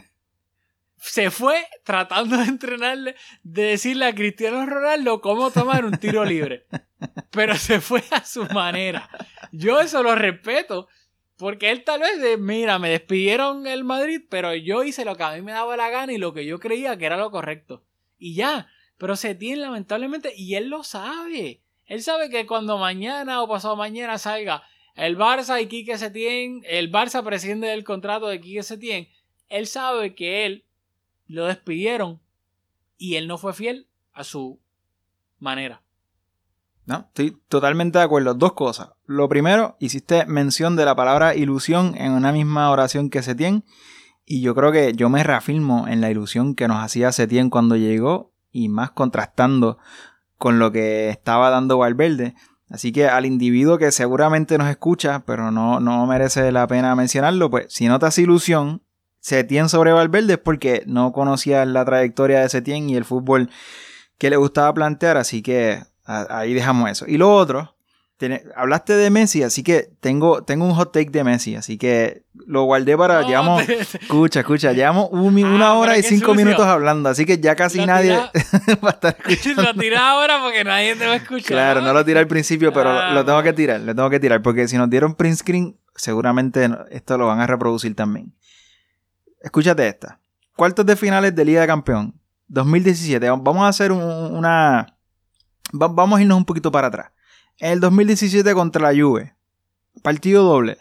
se fue tratando de entrenarle, de decirle a Cristiano Ronaldo cómo tomar un tiro libre. Pero se fue a su manera. Yo eso lo respeto. Porque él tal vez, de, mira, me despidieron el Madrid, pero yo hice lo que a mí me daba la gana y lo que yo creía que era lo correcto. Y ya. Pero se tiene lamentablemente, y él lo sabe. Él sabe que cuando mañana o pasado mañana salga el Barça y Quique Setién, el Barça prescinde del contrato de Quique Setién, él sabe que él lo despidieron y él no fue fiel a su manera. No, estoy totalmente de acuerdo. Dos cosas. Lo primero, hiciste mención de la palabra ilusión en una misma oración que Setién. Y yo creo que yo me reafirmo en la ilusión que nos hacía Setién cuando llegó y más contrastando con lo que estaba dando Valverde. Así que al individuo que seguramente nos escucha, pero no, no merece la pena mencionarlo, pues si notas ilusión, Setién sobre Valverde es porque no conocía la trayectoria de Setién y el fútbol que le gustaba plantear, así que ahí dejamos eso. Y lo otro, hablaste de Messi, así que tengo, tengo un hot take de Messi, así que lo guardé para, llevamos, escucha, escucha, llevamos una ah, hora y cinco minutos hablando, así que ya casi nadie va a estar escuchando. Lo tiré ahora porque nadie te va a escuchar. Claro, no lo tiré al principio, pero ah, lo tengo que tirar, lo tengo que tirar, porque si nos dieron print screen, seguramente esto lo van a reproducir también. Escúchate esta. Cuartos de finales de Liga de Campeón. 2017. Vamos a hacer una... vamos a irnos un poquito para atrás. En el 2017 contra la Juve. Partido doble.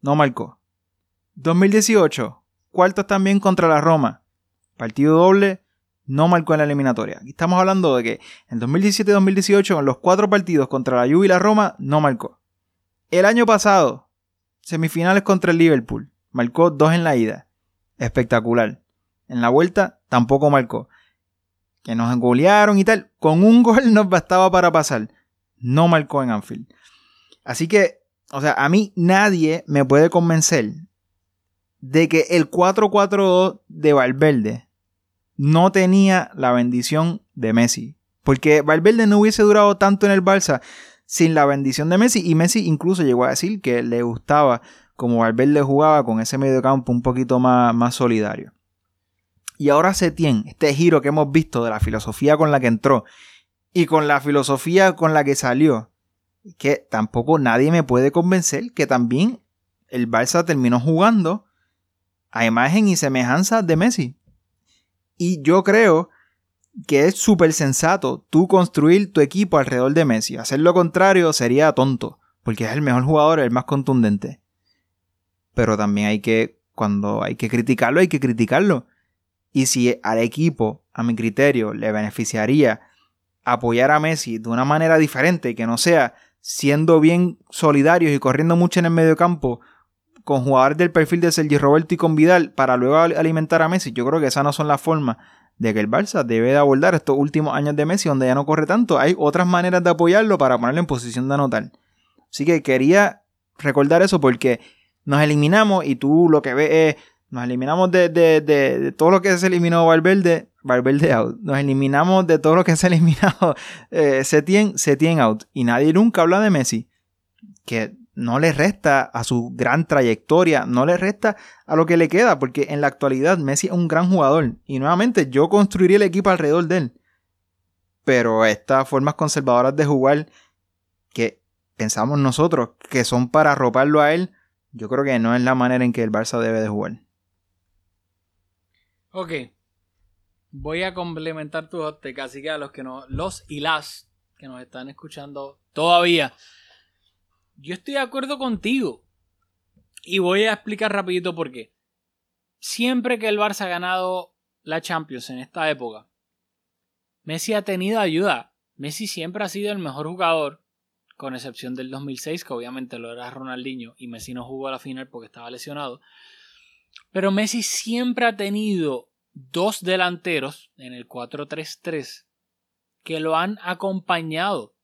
No marcó. 2018. Cuartos también contra la Roma. Partido doble. No marcó en la eliminatoria. Aquí estamos hablando de que en 2017-2018 en los cuatro partidos contra la Juve y la Roma no marcó. El año pasado, semifinales contra el Liverpool. Marcó dos en la ida espectacular. En la vuelta tampoco marcó. Que nos engolearon y tal. Con un gol nos bastaba para pasar. No marcó en Anfield. Así que, o sea, a mí nadie me puede convencer de que el 4-4-2 de Valverde no tenía la bendición de Messi. Porque Valverde no hubiese durado tanto en el Barça sin la bendición de Messi. Y Messi incluso llegó a decir que le gustaba como Valverde jugaba con ese mediocampo un poquito más, más solidario. Y ahora Setien, este giro que hemos visto de la filosofía con la que entró y con la filosofía con la que salió, que tampoco nadie me puede convencer que también el Barça terminó jugando a imagen y semejanza de Messi. Y yo creo que es súper sensato tú construir tu equipo alrededor de Messi. Hacer lo contrario sería tonto, porque es el mejor jugador, el más contundente pero también hay que, cuando hay que criticarlo, hay que criticarlo. Y si al equipo, a mi criterio, le beneficiaría apoyar a Messi de una manera diferente, que no sea siendo bien solidarios y corriendo mucho en el medio campo, con jugadores del perfil de Sergi Roberto y con Vidal, para luego alimentar a Messi, yo creo que esas no son las formas de que el Barça debe de abordar estos últimos años de Messi, donde ya no corre tanto. Hay otras maneras de apoyarlo para ponerlo en posición de anotar. Así que quería recordar eso porque nos eliminamos y tú lo que ves es, nos eliminamos de, todo lo que se eliminó Valverde, Valverde out. Nos eliminamos de todo lo que se ha eliminado eh, Setien, Setien out. Y nadie nunca habla de Messi, que no le resta a su gran trayectoria, no le resta a lo que le queda, porque en la actualidad Messi es un gran jugador. Y nuevamente yo construiría el equipo alrededor de él. Pero estas formas conservadoras de jugar que pensamos nosotros que son para arroparlo a él, yo creo que no es la manera en que el Barça debe de jugar. Ok. Voy a complementar tu hot así que a los que no, los y las que nos están escuchando todavía. Yo estoy de acuerdo contigo. Y voy a explicar rapidito por qué. Siempre que el Barça ha ganado la Champions en esta época, Messi ha tenido ayuda. Messi siempre ha sido el mejor jugador con excepción del 2006, que obviamente lo era Ronaldinho y Messi no jugó a la final porque estaba lesionado. Pero Messi siempre ha tenido dos delanteros en el 4-3-3 que lo han acompañado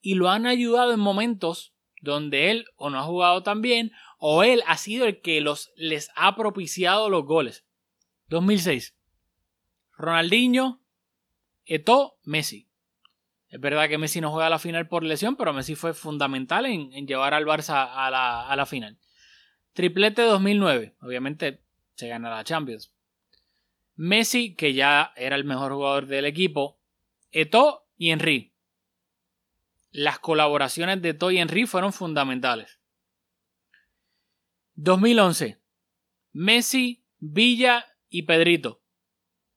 y lo han ayudado en momentos donde él o no ha jugado tan bien o él ha sido el que los, les ha propiciado los goles. 2006. Ronaldinho, Eto, Messi. Es verdad que Messi no juega la final por lesión, pero Messi fue fundamental en, llevar al Barça a la, final. Triplete 2009. Obviamente se gana la Champions. Messi, que ya era el mejor jugador del equipo, Eto y Henry. Las colaboraciones de Eto y Henry fueron fundamentales. 2011. Messi, Villa y Pedrito.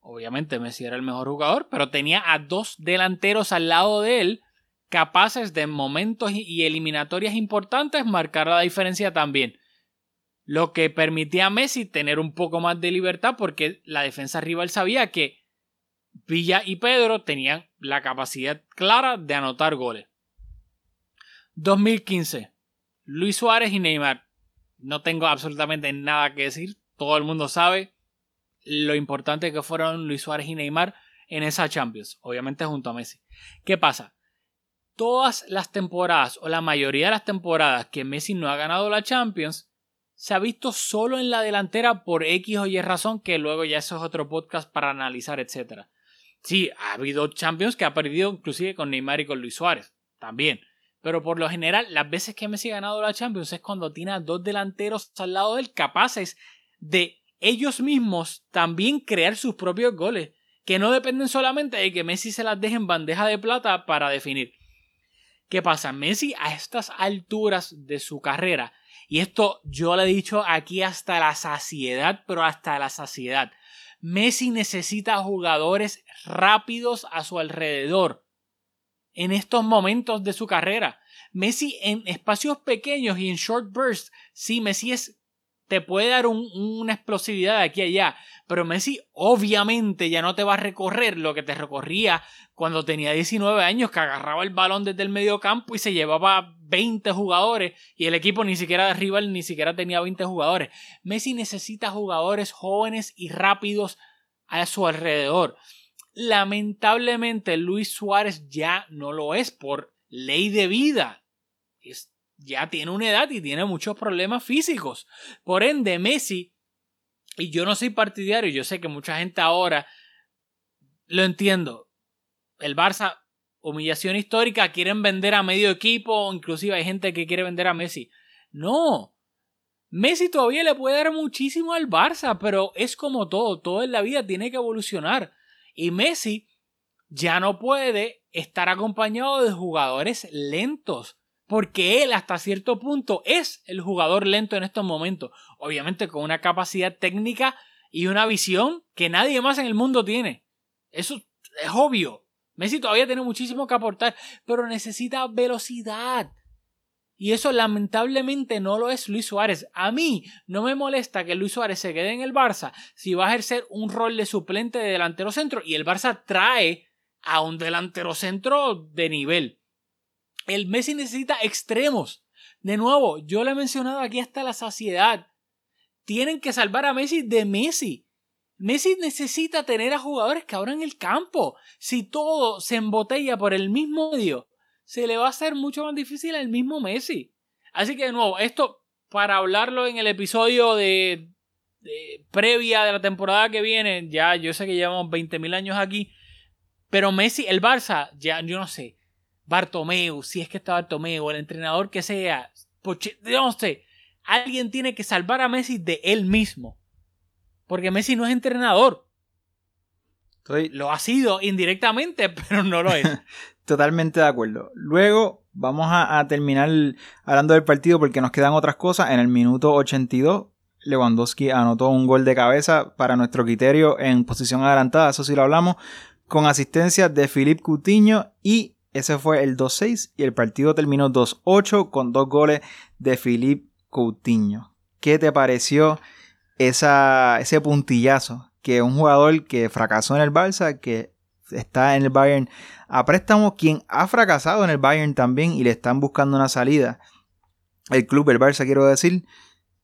Obviamente Messi era el mejor jugador, pero tenía a dos delanteros al lado de él capaces de en momentos y eliminatorias importantes marcar la diferencia también. Lo que permitía a Messi tener un poco más de libertad porque la defensa rival sabía que Villa y Pedro tenían la capacidad clara de anotar goles. 2015. Luis Suárez y Neymar. No tengo absolutamente nada que decir. Todo el mundo sabe lo importante que fueron Luis Suárez y Neymar en esa Champions. Obviamente junto a Messi. ¿Qué pasa? Todas las temporadas o la mayoría de las temporadas que Messi no ha ganado la Champions se ha visto solo en la delantera por X o Y razón que luego ya eso es otro podcast para analizar, etc. Sí, ha habido Champions que ha perdido inclusive con Neymar y con Luis Suárez. También. Pero por lo general, las veces que Messi ha ganado la Champions es cuando tiene a dos delanteros al lado de él capaces de ellos mismos también crear sus propios goles, que no dependen solamente de que Messi se las deje en bandeja de plata para definir. ¿Qué pasa? Messi a estas alturas de su carrera, y esto yo le he dicho aquí hasta la saciedad, pero hasta la saciedad, Messi necesita jugadores rápidos a su alrededor en estos momentos de su carrera. Messi en espacios pequeños y en short bursts, sí, Messi es, te puede dar una explosividad de aquí a allá, pero Messi obviamente ya no te va a recorrer lo que te recorría cuando tenía 19 años, que agarraba el balón desde el medio campo y se llevaba 20 jugadores y el equipo ni siquiera de rival ni siquiera tenía 20 jugadores. Messi necesita jugadores jóvenes y rápidos a su alrededor. Lamentablemente Luis Suárez ya no lo es por ley de vida. Ya tiene una edad y tiene muchos problemas físicos. Por ende, Messi, y yo no soy partidario, yo sé que mucha gente ahora lo entiendo. El Barça, humillación histórica, quieren vender a medio equipo, inclusive hay gente que quiere vender a Messi. No, Messi todavía le puede dar muchísimo al Barça, pero es como todo, todo en la vida tiene que evolucionar. Y Messi ya no puede estar acompañado de jugadores lentos, porque él hasta cierto punto es el jugador lento en estos momentos, obviamente con una capacidad técnica y una visión que nadie más en el mundo tiene. Eso es obvio. Messi todavía tiene muchísimo que aportar, pero necesita velocidad. Y eso lamentablemente no lo es Luis Suárez. A mí no me molesta que Luis Suárez se quede en el Barça si va a ejercer un rol de suplente de delantero centro y el Barça trae a un delantero centro de nivel. El Messi necesita extremos. De nuevo, yo le he mencionado aquí hasta la saciedad. Tienen que salvar a Messi de Messi. Messi necesita tener a jugadores que abran el campo. Si todo se embotella por el mismo medio, se le va a hacer mucho más difícil al mismo Messi. Así que de nuevo, esto para hablarlo en el episodio de, previa de la temporada que viene, ya yo sé que llevamos 20.000 años aquí, pero Messi, el Barça, ya yo no sé, Bartomeu, si es que está Bartomeu, el entrenador que sea, no sé, alguien tiene que salvar a Messi de él mismo. Porque Messi no es entrenador. Lo ha sido indirectamente, pero no lo es. Totalmente de acuerdo. Luego vamos a, terminar hablando del partido porque nos quedan otras cosas. En el minuto 82, Lewandowski anotó un gol de cabeza para nuestro criterio en posición adelantada, eso sí lo hablamos, con asistencia de Philippe Coutinho y ese fue el 2-6 y el partido terminó 2-8 con dos goles de Philippe Coutinho. ¿Qué te pareció ese puntillazo? Que un jugador que fracasó en el Barça, que está en el Bayern a préstamo, quien ha fracasado en el Bayern también y le están buscando una salida. El club, el Barça, quiero decir,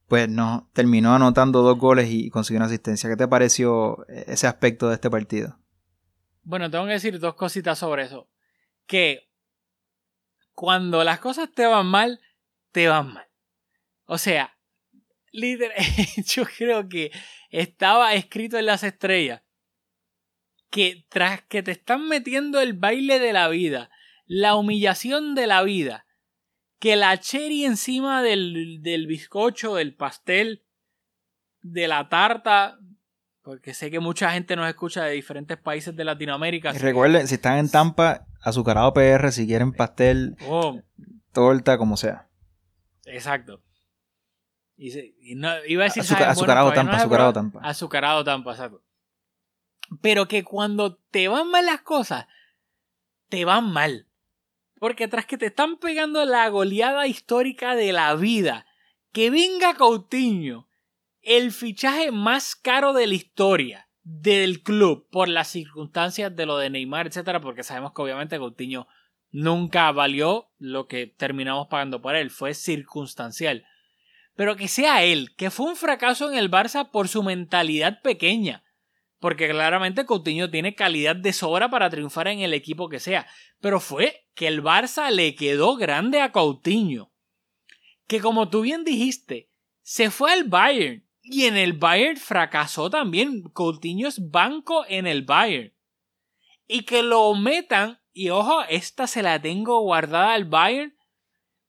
pues no, terminó anotando dos goles y consiguió una asistencia. ¿Qué te pareció ese aspecto de este partido? Bueno, tengo que decir dos cositas sobre eso. Que cuando las cosas te van mal, te van mal. O sea, líder, yo creo que estaba escrito en las estrellas que tras que te están metiendo el baile de la vida, la humillación de la vida, que la cherry encima del, del bizcocho, del pastel, de la tarta, porque sé que mucha gente nos escucha de diferentes países de Latinoamérica. Y recuerden, si están en Tampa, azucarado PR, si quieren pastel, Oh, torta, como sea. exacto. Y, se- y no, iba a decir Azuca- bueno, azucarado Tampa, no azucarado. Tampa. Azucarado Tampa, exacto. Pero que cuando te van mal las cosas, te van mal. Porque tras que te están pegando la goleada histórica de la vida, que venga Coutinho, el fichaje más caro de la historia del club por las circunstancias de lo de Neymar, etcétera, porque sabemos que obviamente Coutinho nunca valió lo que terminamos pagando por él, fue circunstancial. Pero que sea él, que fue un fracaso en el Barça por su mentalidad pequeña. Porque claramente Coutinho tiene calidad de sobra para triunfar en el equipo que sea. Pero fue que el Barça le quedó grande a Coutinho. Que como tú bien dijiste, se fue al Bayern. Y en el Bayern fracasó también. Coutinho es banco en el Bayern. Y que lo metan. Y ojo, esta se la tengo guardada al Bayern.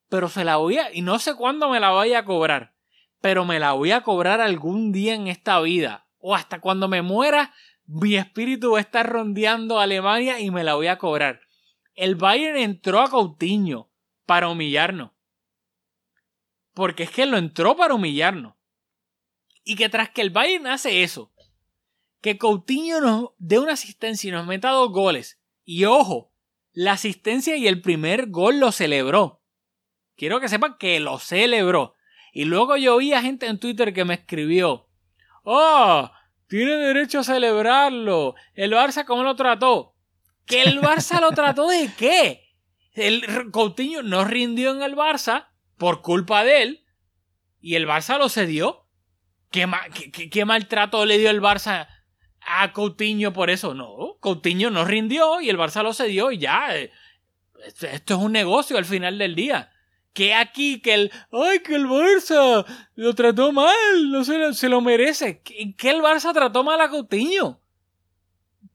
Pero se la voy a. Y no sé cuándo me la vaya a cobrar. Pero me la voy a cobrar algún día en esta vida. O hasta cuando me muera, mi espíritu va a estar rondeando Alemania y me la voy a cobrar. El Bayern entró a Coutinho para humillarnos. Porque es que lo entró para humillarnos. Y que tras que el Bayern hace eso, que Coutinho nos dé una asistencia y nos meta dos goles. Y ojo, la asistencia y el primer gol lo celebró. Quiero que sepan que lo celebró. Y luego yo vi a gente en Twitter que me escribió, ¡Oh! Tiene derecho a celebrarlo. ¿El Barça cómo lo trató? ¿Que el Barça lo trató de qué? El Coutinho no rindió en el Barça por culpa de él y el Barça lo cedió. ¿Qué, ma- qué- qué- qué maltrato le dio el Barça a Coutinho por eso? No, Coutinho no rindió y el Barça lo cedió y ya. eh, Esto esto es un negocio al final del día. Que aquí, que el. ¡Ay, que el Barça lo trató mal! No se lo, se lo merece. ¿En qué el Barça trató mal a Coutinho?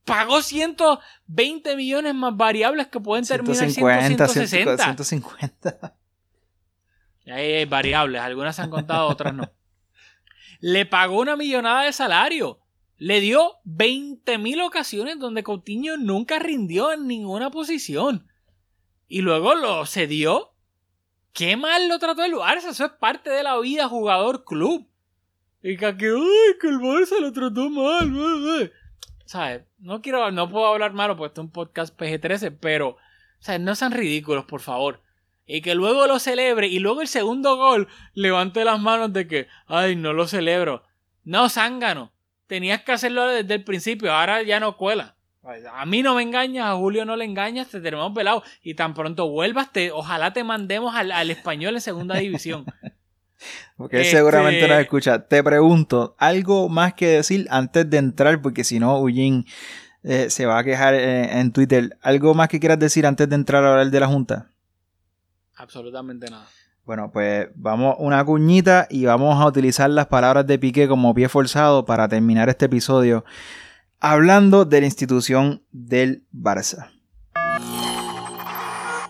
Pagó 120 millones más variables que pueden terminar en 150, 160. 150. Ahí hay variables, algunas se han contado, otras no. Le pagó una millonada de salario. Le dio 20.000 ocasiones donde Coutinho nunca rindió en ninguna posición. Y luego lo cedió. Qué mal lo trató el Barça. Eso es parte de la vida jugador-club. Y que, ay, que el Barça lo trató mal. eh, eh". ¿Sabes? No quiero, no puedo hablar malo porque esto es un podcast PG-13, pero, ¿sabes? No sean ridículos, por favor y que luego lo celebre y luego el segundo gol levante las manos de que, ay, no lo celebro. No, zángano. Tenías que hacerlo desde el principio, ahora ya no cuela. A mí no me engañas, a Julio no le engañas, te tenemos pelado. Y tan pronto vuelvas, te, ojalá te mandemos al, al español en segunda división. Porque él Este- seguramente nos escucha. Te pregunto, ¿algo más que decir antes de entrar? Porque si no, Eugene eh, se va a quejar eh, en Twitter. ¿Algo más que quieras decir antes de entrar a hablar de la Junta? Absolutamente nada. Bueno, pues vamos una cuñita y vamos a utilizar las palabras de Piqué como pie forzado para terminar este episodio hablando de la institución del Barça.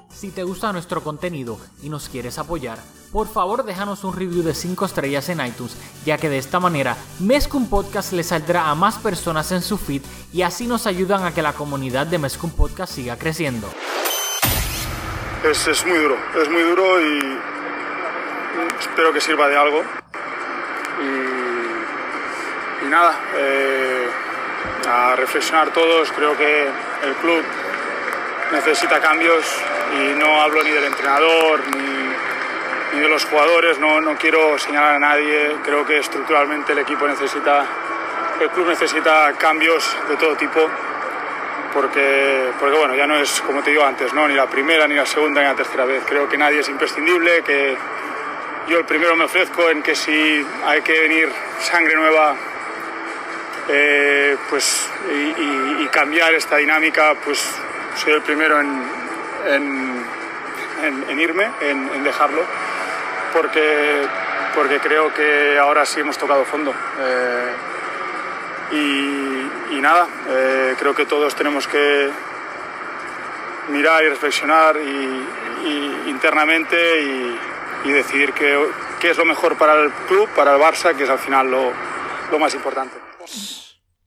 Si te gusta nuestro contenido y nos quieres apoyar, por favor déjanos un review de 5 estrellas en iTunes, ya que de esta manera Mezcum Podcast le saldrá a más personas en su feed y así nos ayudan a que la comunidad de Mezcum Podcast siga creciendo. Es, es muy duro, es muy duro y espero que sirva de algo. Y, nada, eh, a reflexionar todos, creo que el club necesita cambios y no hablo ni del entrenador ni, ni de los jugadores, no, no quiero señalar a nadie, creo que estructuralmente el equipo necesita, el club necesita cambios de todo tipo porque, porque bueno, ya no es como te digo antes, ¿no? ni la primera, ni la segunda, ni la tercera vez. Creo que nadie es imprescindible, que yo el primero me ofrezco en que si hay que venir sangre nueva eh, pues, y, cambiar esta dinámica, pues soy el primero en, en- irme, en, en dejarlo, porque, porque creo que ahora sí hemos tocado fondo. Eh, y, y nada, eh, creo que todos tenemos que mirar y reflexionar y, y internamente y, y decidir qué, qué es lo mejor para el club, para el Barça, que es al final lo, lo más importante.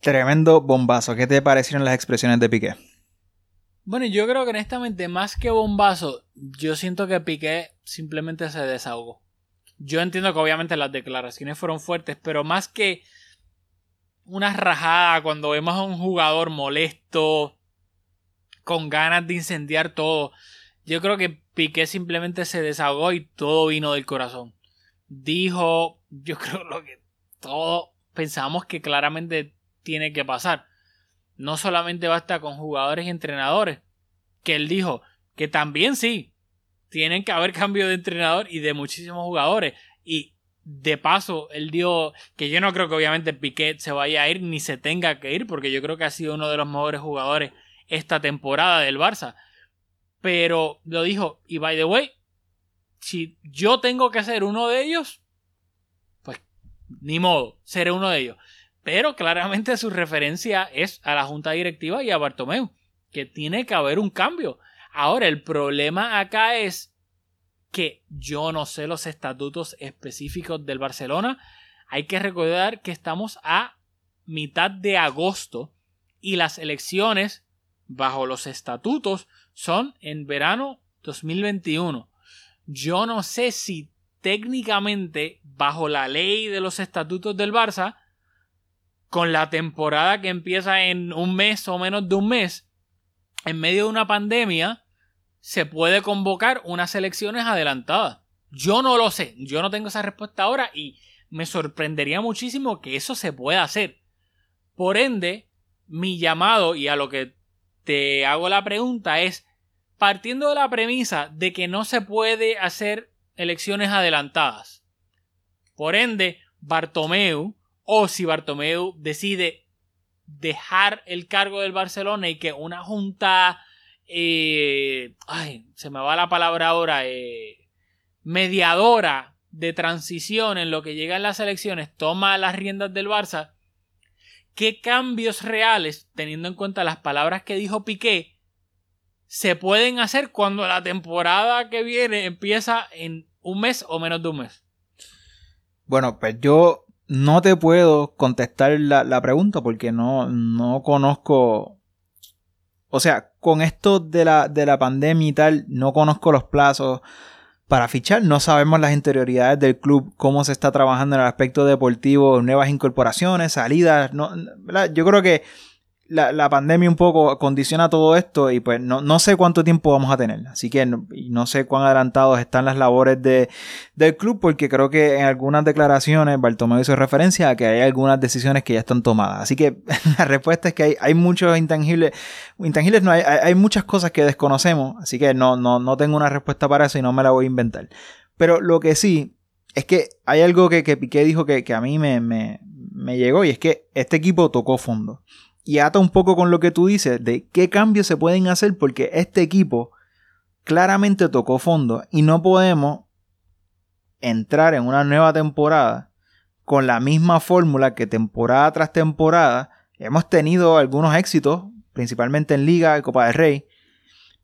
Tremendo bombazo. ¿Qué te parecieron las expresiones de Piqué? Bueno, yo creo que honestamente, más que bombazo, yo siento que Piqué simplemente se desahogó. Yo entiendo que obviamente las declaraciones fueron fuertes, pero más que una rajada cuando vemos a un jugador molesto, con ganas de incendiar todo, yo creo que Piqué simplemente se desahogó y todo vino del corazón. Dijo, yo creo lo que todos pensamos que claramente tiene que pasar. No solamente basta con jugadores y entrenadores, que él dijo que también sí, tienen que haber cambio de entrenador y de muchísimos jugadores. Y de paso, él dijo que yo no creo que obviamente Piquet se vaya a ir ni se tenga que ir, porque yo creo que ha sido uno de los mejores jugadores esta temporada del Barça. Pero lo dijo, y by the way, si yo tengo que ser uno de ellos, pues ni modo, seré uno de ellos. Pero claramente su referencia es a la junta directiva y a Bartomeu, que tiene que haber un cambio. Ahora, el problema acá es que yo no sé los estatutos específicos del Barcelona. Hay que recordar que estamos a mitad de agosto y las elecciones bajo los estatutos son en verano 2021. Yo no sé si técnicamente bajo la ley de los estatutos del Barça con la temporada que empieza en un mes o menos de un mes, en medio de una pandemia, se puede convocar unas elecciones adelantadas. Yo no lo sé, yo no tengo esa respuesta ahora y me sorprendería muchísimo que eso se pueda hacer. Por ende, mi llamado y a lo que te hago la pregunta es, partiendo de la premisa de que no se puede hacer elecciones adelantadas. Por ende, Bartomeu o si Bartomeu decide dejar el cargo del Barcelona y que una junta, eh, ay, se me va la palabra ahora, eh, mediadora de transición en lo que llegan las elecciones toma las riendas del Barça, ¿qué cambios reales, teniendo en cuenta las palabras que dijo Piqué, se pueden hacer cuando la temporada que viene empieza en un mes o menos de un mes? Bueno, pues yo no te puedo contestar la, pregunta porque no, no conozco. O sea, con esto de la, de la pandemia y tal, no conozco los plazos para fichar. No sabemos las interioridades del club, cómo se está trabajando en el aspecto deportivo, nuevas incorporaciones, salidas. No, Yo creo que la, pandemia un poco condiciona todo esto y pues no, sé cuánto tiempo vamos a tener. Así que no, sé cuán adelantados están las labores de, del club porque creo que en algunas declaraciones Bartomeu hizo referencia a que hay algunas decisiones que ya están tomadas. Así que la respuesta es que hay, hay muchos intangibles. Intangibles no, hay, hay muchas cosas que desconocemos. Así que no, no, no tengo una respuesta para eso y no me la voy a inventar. Pero lo que sí es que hay algo que, que Piqué dijo que, a mí me, me, me llegó y es que este equipo tocó fondo y ata un poco con lo que tú dices de qué cambios se pueden hacer porque este equipo claramente tocó fondo y no podemos entrar en una nueva temporada con la misma fórmula que temporada tras temporada hemos tenido algunos éxitos, principalmente en Liga y Copa del Rey,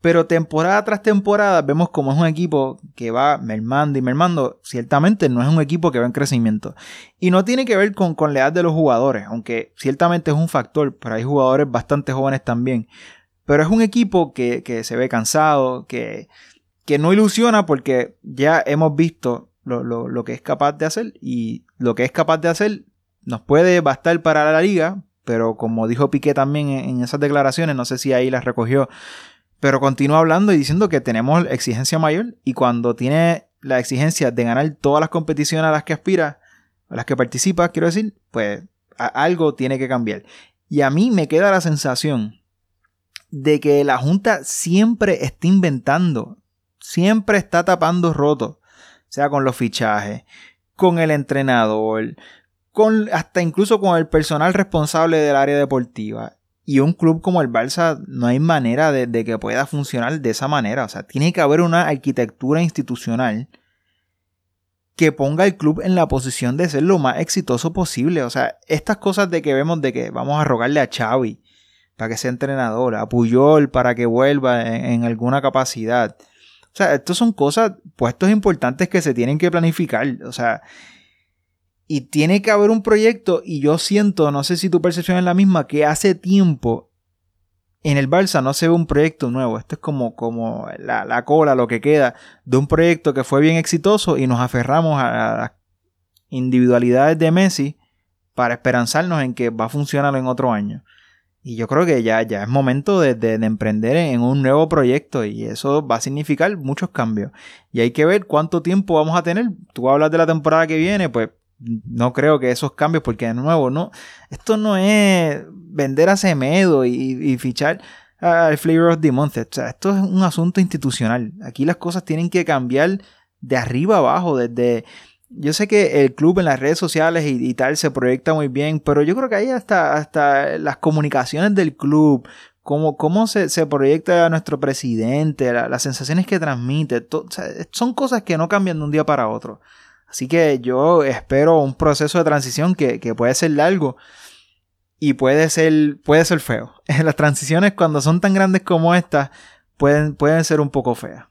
pero temporada tras temporada vemos como es un equipo que va mermando y mermando. Ciertamente no es un equipo que va en crecimiento. Y no tiene que ver con, con la edad de los jugadores, aunque ciertamente es un factor, pero hay jugadores bastante jóvenes también. Pero es un equipo que, se ve cansado, que, que no ilusiona porque ya hemos visto lo, que es capaz de hacer y lo que es capaz de hacer nos puede bastar para la liga, pero como dijo Piqué también en esas declaraciones, no sé si ahí las recogió, pero continúa hablando y diciendo que tenemos exigencia mayor y cuando tiene la exigencia de ganar todas las competiciones a las que aspira, a las que participa, quiero decir, pues algo tiene que cambiar. Y a mí me queda la sensación de que la Junta siempre está inventando, siempre está tapando rotos, sea con los fichajes, con el entrenador, con hasta incluso con el personal responsable del área deportiva. Y un club como el Barça no hay manera de, que pueda funcionar de esa manera. O sea, tiene que haber una arquitectura institucional que ponga al club en la posición de ser lo más exitoso posible. O sea, estas cosas de que vemos de que vamos a rogarle a Xavi para que sea entrenador, a Puyol para que vuelva en, en alguna capacidad. O sea, estas son cosas, puestos importantes que se tienen que planificar. O sea, Y tiene que haber un proyecto y yo siento, no sé si tu percepción es la misma, que hace tiempo en el Barça no se ve un proyecto nuevo. Esto es como, como la, la cola, lo que queda de un proyecto que fue bien exitoso y nos aferramos a las individualidades de Messi para esperanzarnos en que va a funcionar en otro año. Y yo creo que ya, ya es momento de, de, emprender en un nuevo proyecto y eso va a significar muchos cambios. Y hay que ver cuánto tiempo vamos a tener. Tú hablas de la temporada que viene, pues no creo que esos cambios, porque de nuevo, no, esto no es vender a Semedo y, fichar al Flavor of the Month. O sea, esto es un asunto institucional. Aquí las cosas tienen que cambiar de arriba abajo, desde... Yo sé que el club en las redes sociales y, tal se proyecta muy bien, pero yo creo que ahí hasta, hasta las comunicaciones del club, cómo, cómo se, se proyecta a nuestro presidente, las sensaciones que transmite, son cosas que no cambian de un día para otro. Así que yo espero un proceso de transición que, puede ser largo y puede ser, puede ser feo. Las transiciones cuando son tan grandes como estas pueden, pueden ser un poco feas.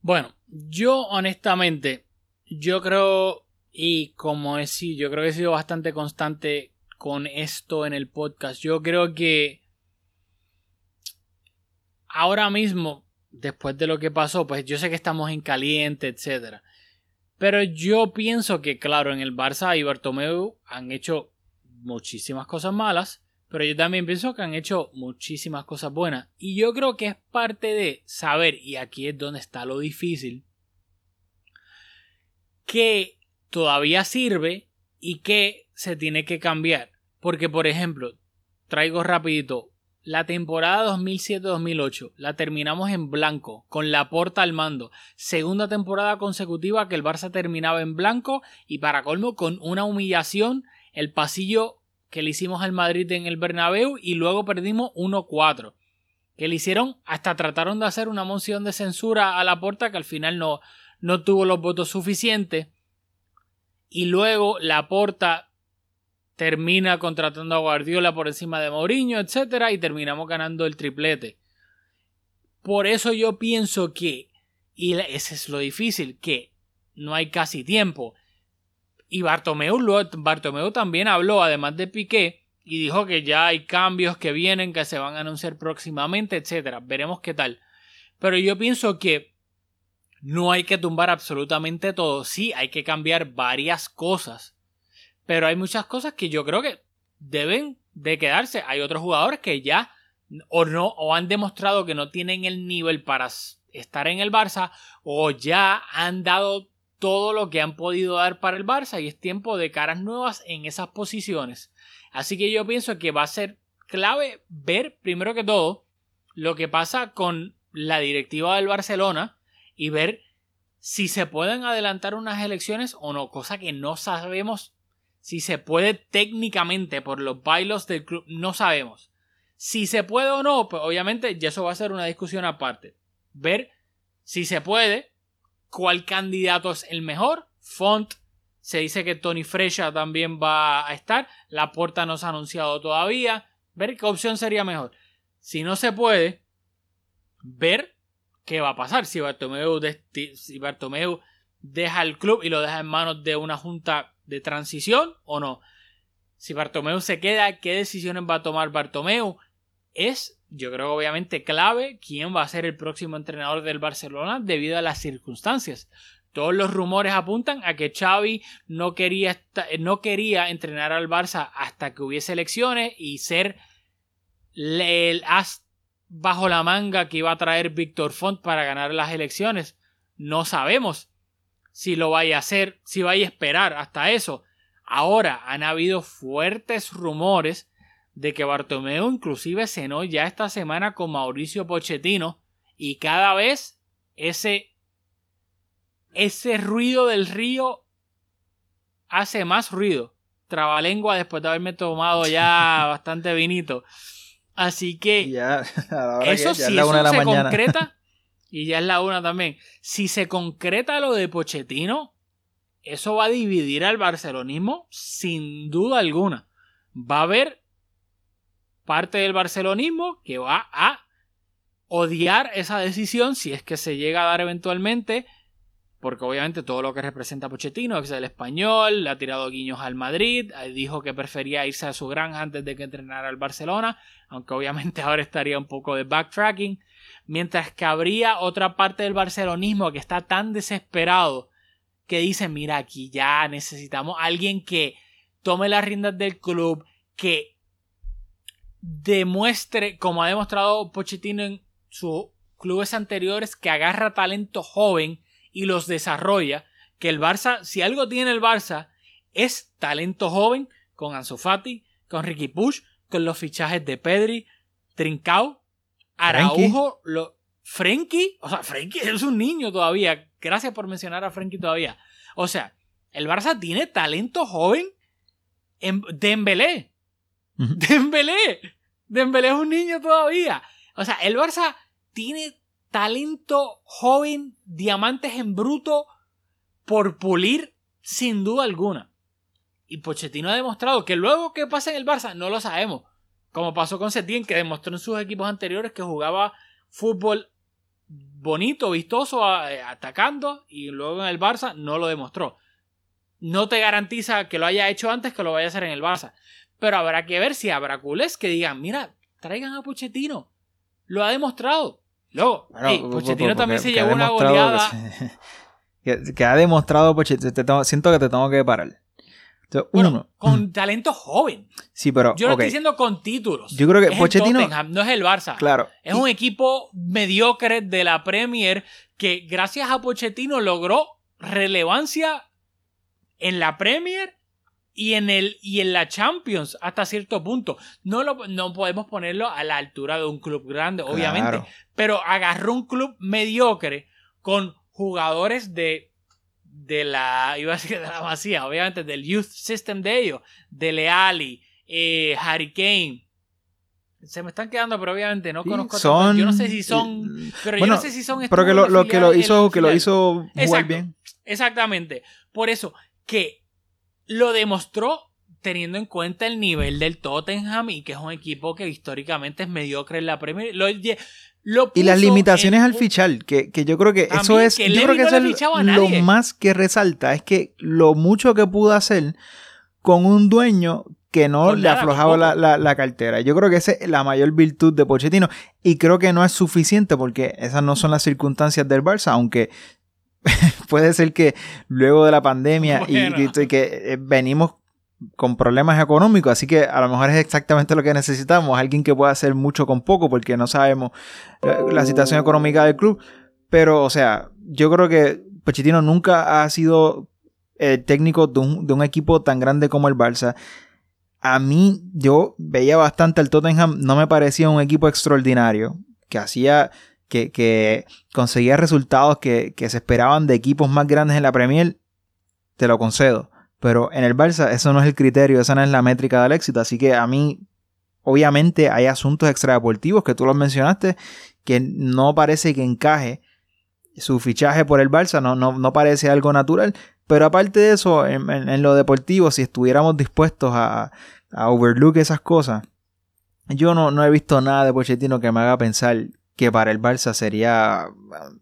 Bueno, yo honestamente, yo creo, y como es, yo creo que he sido bastante constante con esto en el podcast. Yo creo que ahora mismo, después de lo que pasó, pues yo sé que estamos en caliente, etcétera. Pero yo pienso que, claro, en el Barça y Bartomeu han hecho muchísimas cosas malas, pero yo también pienso que han hecho muchísimas cosas buenas. Y yo creo que es parte de saber, y aquí es donde está lo difícil, que todavía sirve y que se tiene que cambiar. Porque, por ejemplo, traigo rapidito la temporada 2007-2008 la terminamos en blanco, con la porta al mando. Segunda temporada consecutiva que el Barça terminaba en blanco y para colmo con una humillación el pasillo que le hicimos al Madrid en el Bernabéu y luego perdimos 1-4. Que le hicieron, hasta trataron de hacer una moción de censura a la porta que al final no, no tuvo los votos suficientes. Y luego la porta termina contratando a Guardiola por encima de Mourinho, etcétera, y terminamos ganando el triplete. Por eso yo pienso que, y ese es lo difícil, que no hay casi tiempo. Y Bartomeu, Bartomeu también habló, además de Piqué, y dijo que ya hay cambios que vienen, que se van a anunciar próximamente, etcétera. Veremos qué tal. Pero yo pienso que no hay que tumbar absolutamente todo. Sí, hay que cambiar varias cosas pero hay muchas cosas que yo creo que deben de quedarse. Hay otros jugadores que ya o no o han demostrado que no tienen el nivel para estar en el Barça o ya han dado todo lo que han podido dar para el Barça y es tiempo de caras nuevas en esas posiciones. Así que yo pienso que va a ser clave ver primero que todo lo que pasa con la directiva del Barcelona y ver si se pueden adelantar unas elecciones o no, cosa que no sabemos si se puede técnicamente por los bailos del club, no sabemos. Si se puede o no, pues obviamente ya eso va a ser una discusión aparte. Ver si se puede, cuál candidato es el mejor. Font, se dice que Tony Fresha también va a estar. La puerta no se ha anunciado todavía. Ver qué opción sería mejor. Si no se puede, ver qué va a pasar. Si Bartomeu, si Bartomeu deja el club y lo deja en manos de una junta de transición o no. Si Bartomeu se queda, ¿qué decisiones va a tomar Bartomeu? Es, yo creo obviamente clave, quién va a ser el próximo entrenador del Barcelona debido a las circunstancias. Todos los rumores apuntan a que Xavi no quería, no quería entrenar al Barça hasta que hubiese elecciones y ser el as bajo la manga que iba a traer Víctor Font para ganar las elecciones. No sabemos si lo vaya a hacer, si vaya a esperar hasta eso. Ahora han habido fuertes rumores de que Bartomeu inclusive cenó ya esta semana con Mauricio Pochettino y cada vez ese ese ruido del río hace más ruido. Trabalengua después de haberme tomado ya bastante vinito. Así que ya, eso si eso se concreta y ya es la una también. Si se concreta lo de Pochettino, eso va a dividir al barcelonismo sin duda alguna. Va a haber parte del barcelonismo que va a odiar esa decisión si es que se llega a dar eventualmente, porque obviamente todo lo que representa Pochettino es el español, le ha tirado guiños al Madrid, eh, dijo que prefería irse a su granja antes de que entrenara al Barcelona, aunque obviamente ahora estaría un poco de backtracking, mientras que habría otra parte del barcelonismo que está tan desesperado que dice, mira, aquí ya necesitamos alguien que tome las riendas del club, que demuestre, como ha demostrado Pochettino en sus clubes anteriores, que agarra talento joven y los desarrolla. Que el Barça, si algo tiene el Barça, es talento joven con Ansu Fati, con Ricky Push, con los fichajes de Pedri, Trincao, Araujo, lo, Frenkie, o sea, Frenkie es un niño todavía. Gracias por mencionar a Frenkie todavía. O sea, el Barça tiene talento joven en Dembélé. Dembélé. Dembélé es un niño todavía. O sea, el Barça tiene talento joven, diamantes en bruto por pulir sin duda alguna. Y Pochettino ha demostrado que luego que pasa en el Barça no lo sabemos. Como pasó con Setién, que demostró en sus equipos anteriores que jugaba fútbol bonito, vistoso, eh, atacando, y luego en el Barça no lo demostró. No te garantiza que lo haya hecho antes que lo vaya a hacer en el Barça. Pero habrá que ver si habrá culés que digan, mira, traigan a Pochettino. Lo ha demostrado. Luego, Pochettino también se llevó una goleada. Que, ha demostrado Pochettino. siento que te tengo que parar. Uno. con talento joven. Sí, pero. Yo lo estoy diciendo con títulos. Yo creo que Pochettino. no es el Barça. Claro. Es un equipo mediocre de la Premier que, gracias a Pochettino, logró relevancia en la Premier y en, el, y en la Champions hasta cierto punto. No, lo, no podemos ponerlo a la altura de un club grande, obviamente, pero agarró un club mediocre con jugadores de, de la, iba a decir de la Masía, obviamente del youth system de ellos, de Leali, eh, Harry Kane. Se me están quedando, pero obviamente no conozco. Son, yo no sé si son. Pero yo no sé si son. Pero que lo, que lo hizo, que lo hizo muy bien. Exactamente. Por eso, que lo demostró teniendo en cuenta el nivel del Tottenham y que es un equipo que históricamente es mediocre en la Premier. Lo, y las limitaciones al fichar, que, yo creo que eso es, yo creo que eso es lo más que resalta, es que lo mucho que pudo hacer con un dueño que no le aflojaba la, la, cartera. Yo creo que esa es la mayor virtud de Pochettino y creo que no es suficiente porque esas no son las circunstancias del Barça, aunque puede ser que luego de la pandemia y, que eh, venimos con problemas económicos, así que a lo mejor es exactamente lo que necesitamos, alguien que pueda hacer mucho con poco, porque no sabemos la, situación económica del club. Pero, o sea, yo creo que Pochettino nunca ha sido el técnico de un, de un equipo tan grande como el Barça. A mí, yo veía bastante el Tottenham, no me parecía un equipo extraordinario, que hacía que, conseguía resultados que, se esperaban de equipos más grandes en la Premier, te lo concedo. Pero en el Barça eso no es el criterio, esa no es la métrica del éxito. Así que a mí, obviamente, hay asuntos extradeportivos que tú los mencionaste que no parece que encaje su fichaje por el Barça, no, no, parece algo natural. Pero aparte de eso, en, lo deportivo, si estuviéramos dispuestos a, a overlook esas cosas, yo no, no he visto nada de Pochettino que me haga pensar que para el Barça sería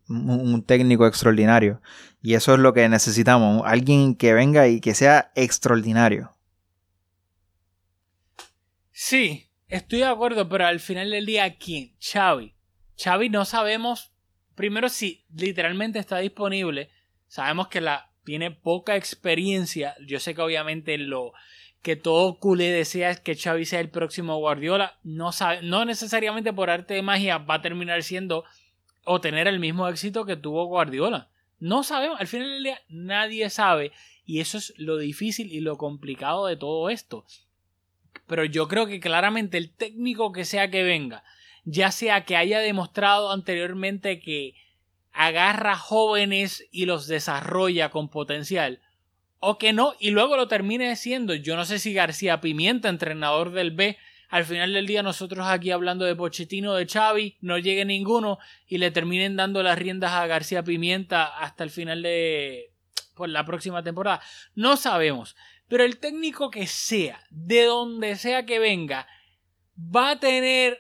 un técnico extraordinario. Y eso es lo que necesitamos, alguien que venga y que sea extraordinario. Sí, estoy de acuerdo, pero al final del día, ¿quién? Xavi. Xavi no sabemos, primero si literalmente está disponible, sabemos que la tiene poca experiencia, yo sé que obviamente lo, que todo culé desea que Xavi sea el próximo Guardiola. No, sabe, no necesariamente por arte de magia va a terminar siendo o tener el mismo éxito que tuvo Guardiola. No sabemos, al final del día nadie sabe y eso es lo difícil y lo complicado de todo esto. Pero yo creo que claramente el técnico que sea que venga, ya sea que haya demostrado anteriormente que agarra jóvenes y los desarrolla con potencial, o que no, y luego lo termine siendo. Yo no sé si García Pimienta, entrenador del B, al final del día nosotros aquí hablando de Pochettino, de Xavi, no llegue ninguno y le terminen dando las riendas a García Pimienta hasta el final de pues, la próxima temporada. No sabemos, pero el técnico que sea, de donde sea que venga, va a tener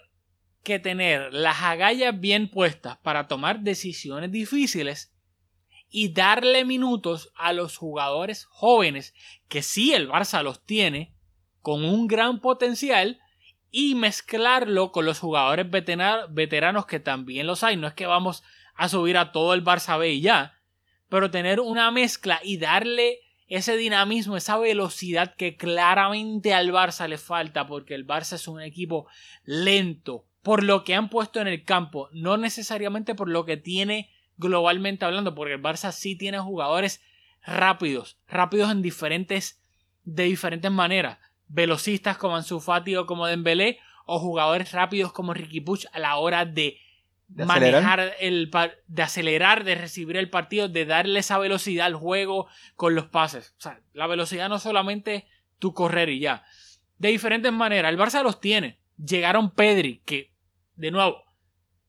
que tener las agallas bien puestas para tomar decisiones difíciles y darle minutos a los jugadores jóvenes, que sí el Barça los tiene, con un gran potencial, y mezclarlo con los jugadores veteranos que también los hay. No es que vamos a subir a todo el Barça B y ya, pero tener una mezcla y darle ese dinamismo, esa velocidad que claramente al Barça le falta, porque el Barça es un equipo lento, por lo que han puesto en el campo, no necesariamente por lo que tiene globalmente hablando, porque el Barça sí tiene jugadores rápidos, rápidos en diferentes, de diferentes maneras, velocistas como Ansu Fati o como Dembélé, o jugadores rápidos como Ricky Puch a la hora de ¿De manejar el de acelerar, de recibir el partido, de darle esa velocidad al juego con los pases. O sea, la velocidad no solamente tu correr y ya. De diferentes maneras. El Barça los tiene. Llegaron Pedri, que, de nuevo,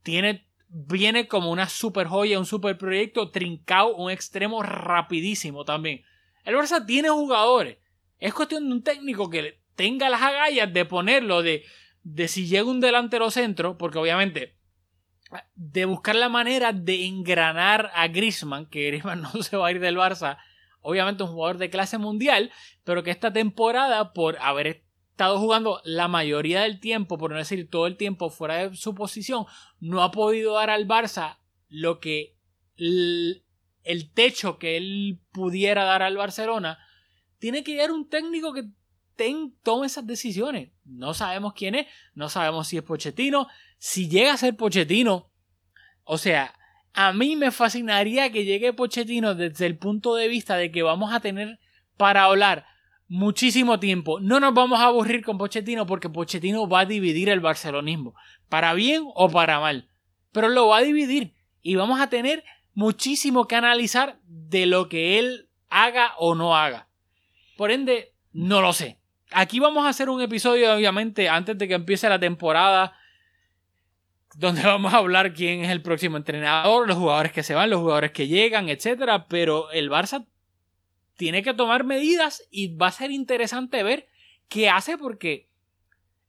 tiene, viene como una super joya, un super proyecto, trincado, un extremo rapidísimo también. El Barça tiene jugadores. Es cuestión de un técnico que tenga las agallas de ponerlo, de, de si llega un delantero centro, porque obviamente de buscar la manera de engranar a Griezmann, que Griezmann no se va a ir del Barça, obviamente un jugador de clase mundial, pero que esta temporada, por haber estado jugando la mayoría del tiempo, por no decir todo el tiempo fuera de su posición, no ha podido dar al Barça lo que el, techo que él pudiera dar al Barcelona, tiene que llegar un técnico que tome esas decisiones. No sabemos quién es, no sabemos si es Pochettino, si llega a ser Pochettino, o sea, a mí me fascinaría que llegue Pochettino desde el punto de vista de que vamos a tener para hablar muchísimo tiempo. No nos vamos a aburrir con Pochettino porque Pochettino va a dividir el barcelonismo, para bien o para mal, pero lo va a dividir y vamos a tener muchísimo que analizar de lo que él haga o no haga. Por ende, no lo sé. Aquí vamos a hacer un episodio, obviamente, antes de que empiece la temporada donde vamos a hablar quién es el próximo entrenador, los jugadores que se van, los jugadores que llegan, etcétera, pero el Barça tiene que tomar medidas y va a ser interesante ver qué hace porque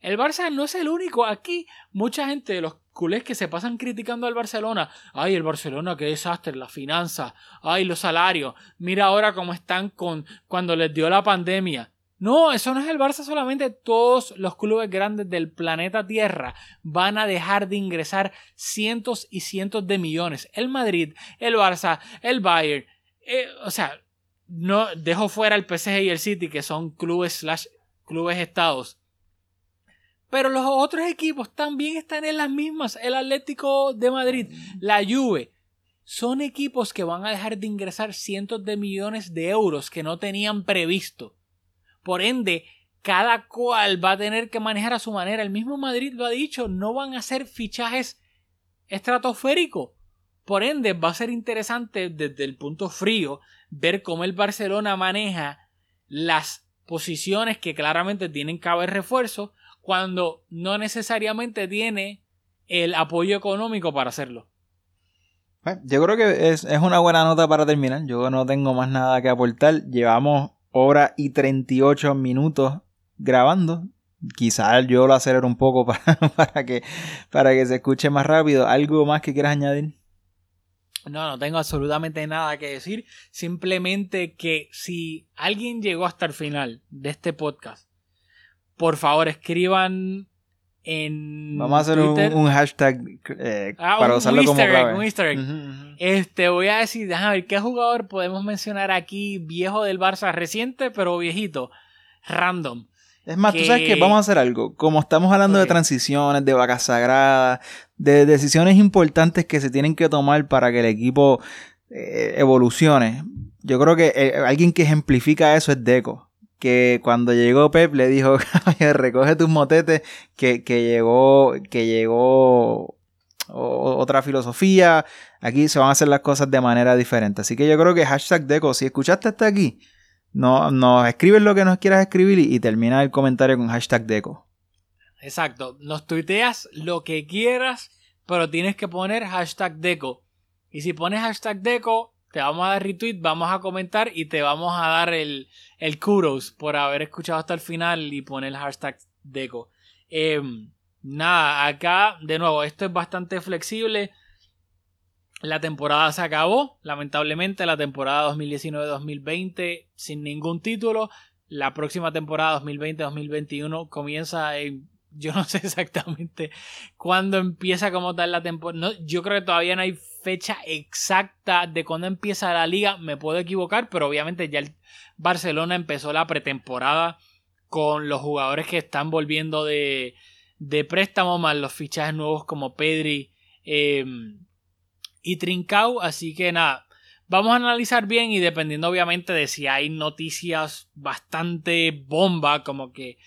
el Barça no es el único aquí, mucha gente de los culés que se pasan criticando al Barcelona, ay, el Barcelona qué desastre, la finanza, ay, los salarios, mira ahora cómo están con cuando les dio la pandemia. No, eso no es el Barça solamente. Todos los clubes grandes del planeta Tierra van a dejar de ingresar cientos y cientos de millones. El Madrid, el Barça, el Bayern. Eh, o sea, no dejo fuera el PSG y el City, que son clubes slash clubes estados. Pero los otros equipos también están en las mismas. El Atlético de Madrid, la Juve. Son equipos que van a dejar de ingresar cientos de millones de euros que no tenían previsto. Por ende, cada cual va a tener que manejar a su manera. El mismo Madrid lo ha dicho, no van a ser fichajes estratosféricos. Por ende, va a ser interesante desde el punto frío ver cómo el Barcelona maneja las posiciones que claramente tienen que haber refuerzo cuando no necesariamente tiene el apoyo económico para hacerlo. Yo creo que es, es, una buena nota para terminar. Yo no tengo más nada que aportar. Llevamos hora y 38 minutos grabando. Quizás yo lo acelero un poco para, para, que, para que se escuche más rápido. ¿Algo más que quieras añadir? No, no tengo absolutamente nada que decir. Simplemente que si alguien llegó hasta el final de este podcast, por favor escriban en Vamos a hacer un, hashtag eh, ah, para usarlo como clave. Un easter egg. Este, voy a decir, déjame ver qué jugador podemos mencionar aquí, viejo del Barça, reciente pero viejito, random. Es más, tú sabes que vamos a hacer algo. Como estamos hablando de transiciones, de vacas sagradas, de decisiones importantes que se tienen que tomar para que el equipo eh, evolucione. Yo creo que eh, alguien que ejemplifica eso es Deco que cuando llegó Pep le dijo, recoge tus motetes, que, llegó, que llegó otra filosofía, aquí se van a hacer las cosas de manera diferente. Así que yo creo que hashtag Deco, si escuchaste hasta aquí, no, nos escribes lo que nos quieras escribir y, y termina el comentario con hashtag Deco. Exacto, nos tuiteas lo que quieras, pero tienes que poner hashtag Deco. Y si pones hashtag Deco, te vamos a dar retweet, vamos a comentar y te vamos a dar el, el kudos por haber escuchado hasta el final y poner el hashtag Deco. Em, nada, acá de nuevo, esto es bastante flexible. La temporada se acabó, lamentablemente, la temporada 2019-2020 sin ningún título. La próxima temporada 2020-2021 comienza en yo no sé exactamente cuándo empieza como tal la temporada. No, yo creo que todavía no hay fecha exacta de cuándo empieza la liga. Me puedo equivocar, pero obviamente ya el Barcelona empezó la pretemporada con los jugadores que están volviendo de, de préstamo, más los fichajes nuevos como Pedri em, y Trincao. Así que nada, vamos a analizar bien y dependiendo obviamente de si hay noticias bastante bomba, como que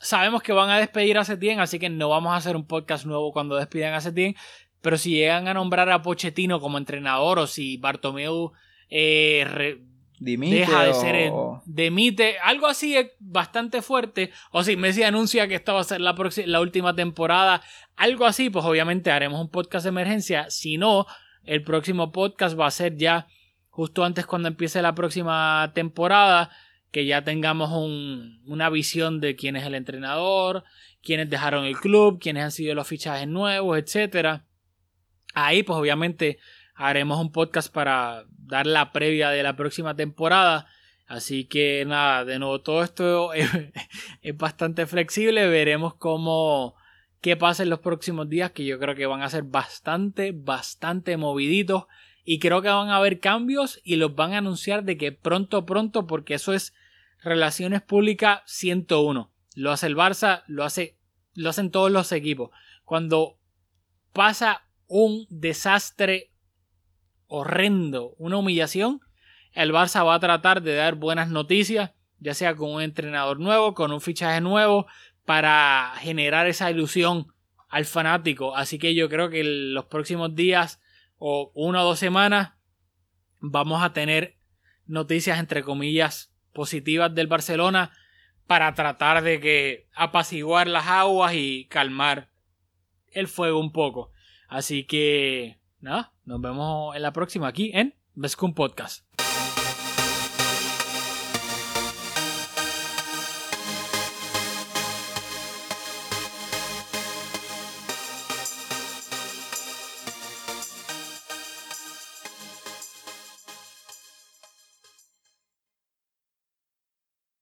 sabemos que van a despedir a Setien, así que no vamos a hacer un podcast nuevo cuando despidan a Setien. Pero si llegan a nombrar a Pochettino como entrenador o si Bartomeu eh, deja de ser demite, algo así es bastante fuerte, o si Messi anuncia que esta va a ser la, la última temporada, algo así, pues obviamente haremos un podcast de emergencia. Si no, el próximo podcast va a ser ya justo antes cuando empiece la próxima temporada que ya tengamos una visión de quién es el entrenador, quiénes dejaron el club, quiénes han sido los fichajes nuevos, etc. Ahí pues obviamente haremos un podcast para dar la previa de la próxima temporada. Así que nada, de nuevo todo esto es, es bastante flexible. Veremos cómo qué pasa en los próximos días, que yo creo que van a ser bastante, bastante moviditos. Y creo que van a haber cambios y los van a anunciar de que pronto, pronto, porque eso es Relaciones Públicas 101. Lo hace el Barça, lo, hace, lo hacen todos los equipos. Cuando pasa un desastre horrendo, una humillación, el Barça va a tratar de dar buenas noticias, ya sea con un entrenador nuevo, con un fichaje nuevo, para generar esa ilusión al fanático. Así que yo creo que los próximos días o una o dos semanas vamos a tener noticias entre comillas positivas del Barcelona para tratar de que apaciguar las aguas y calmar el fuego un poco. Así que nada, nos vemos en la próxima aquí en Vescum Podcast.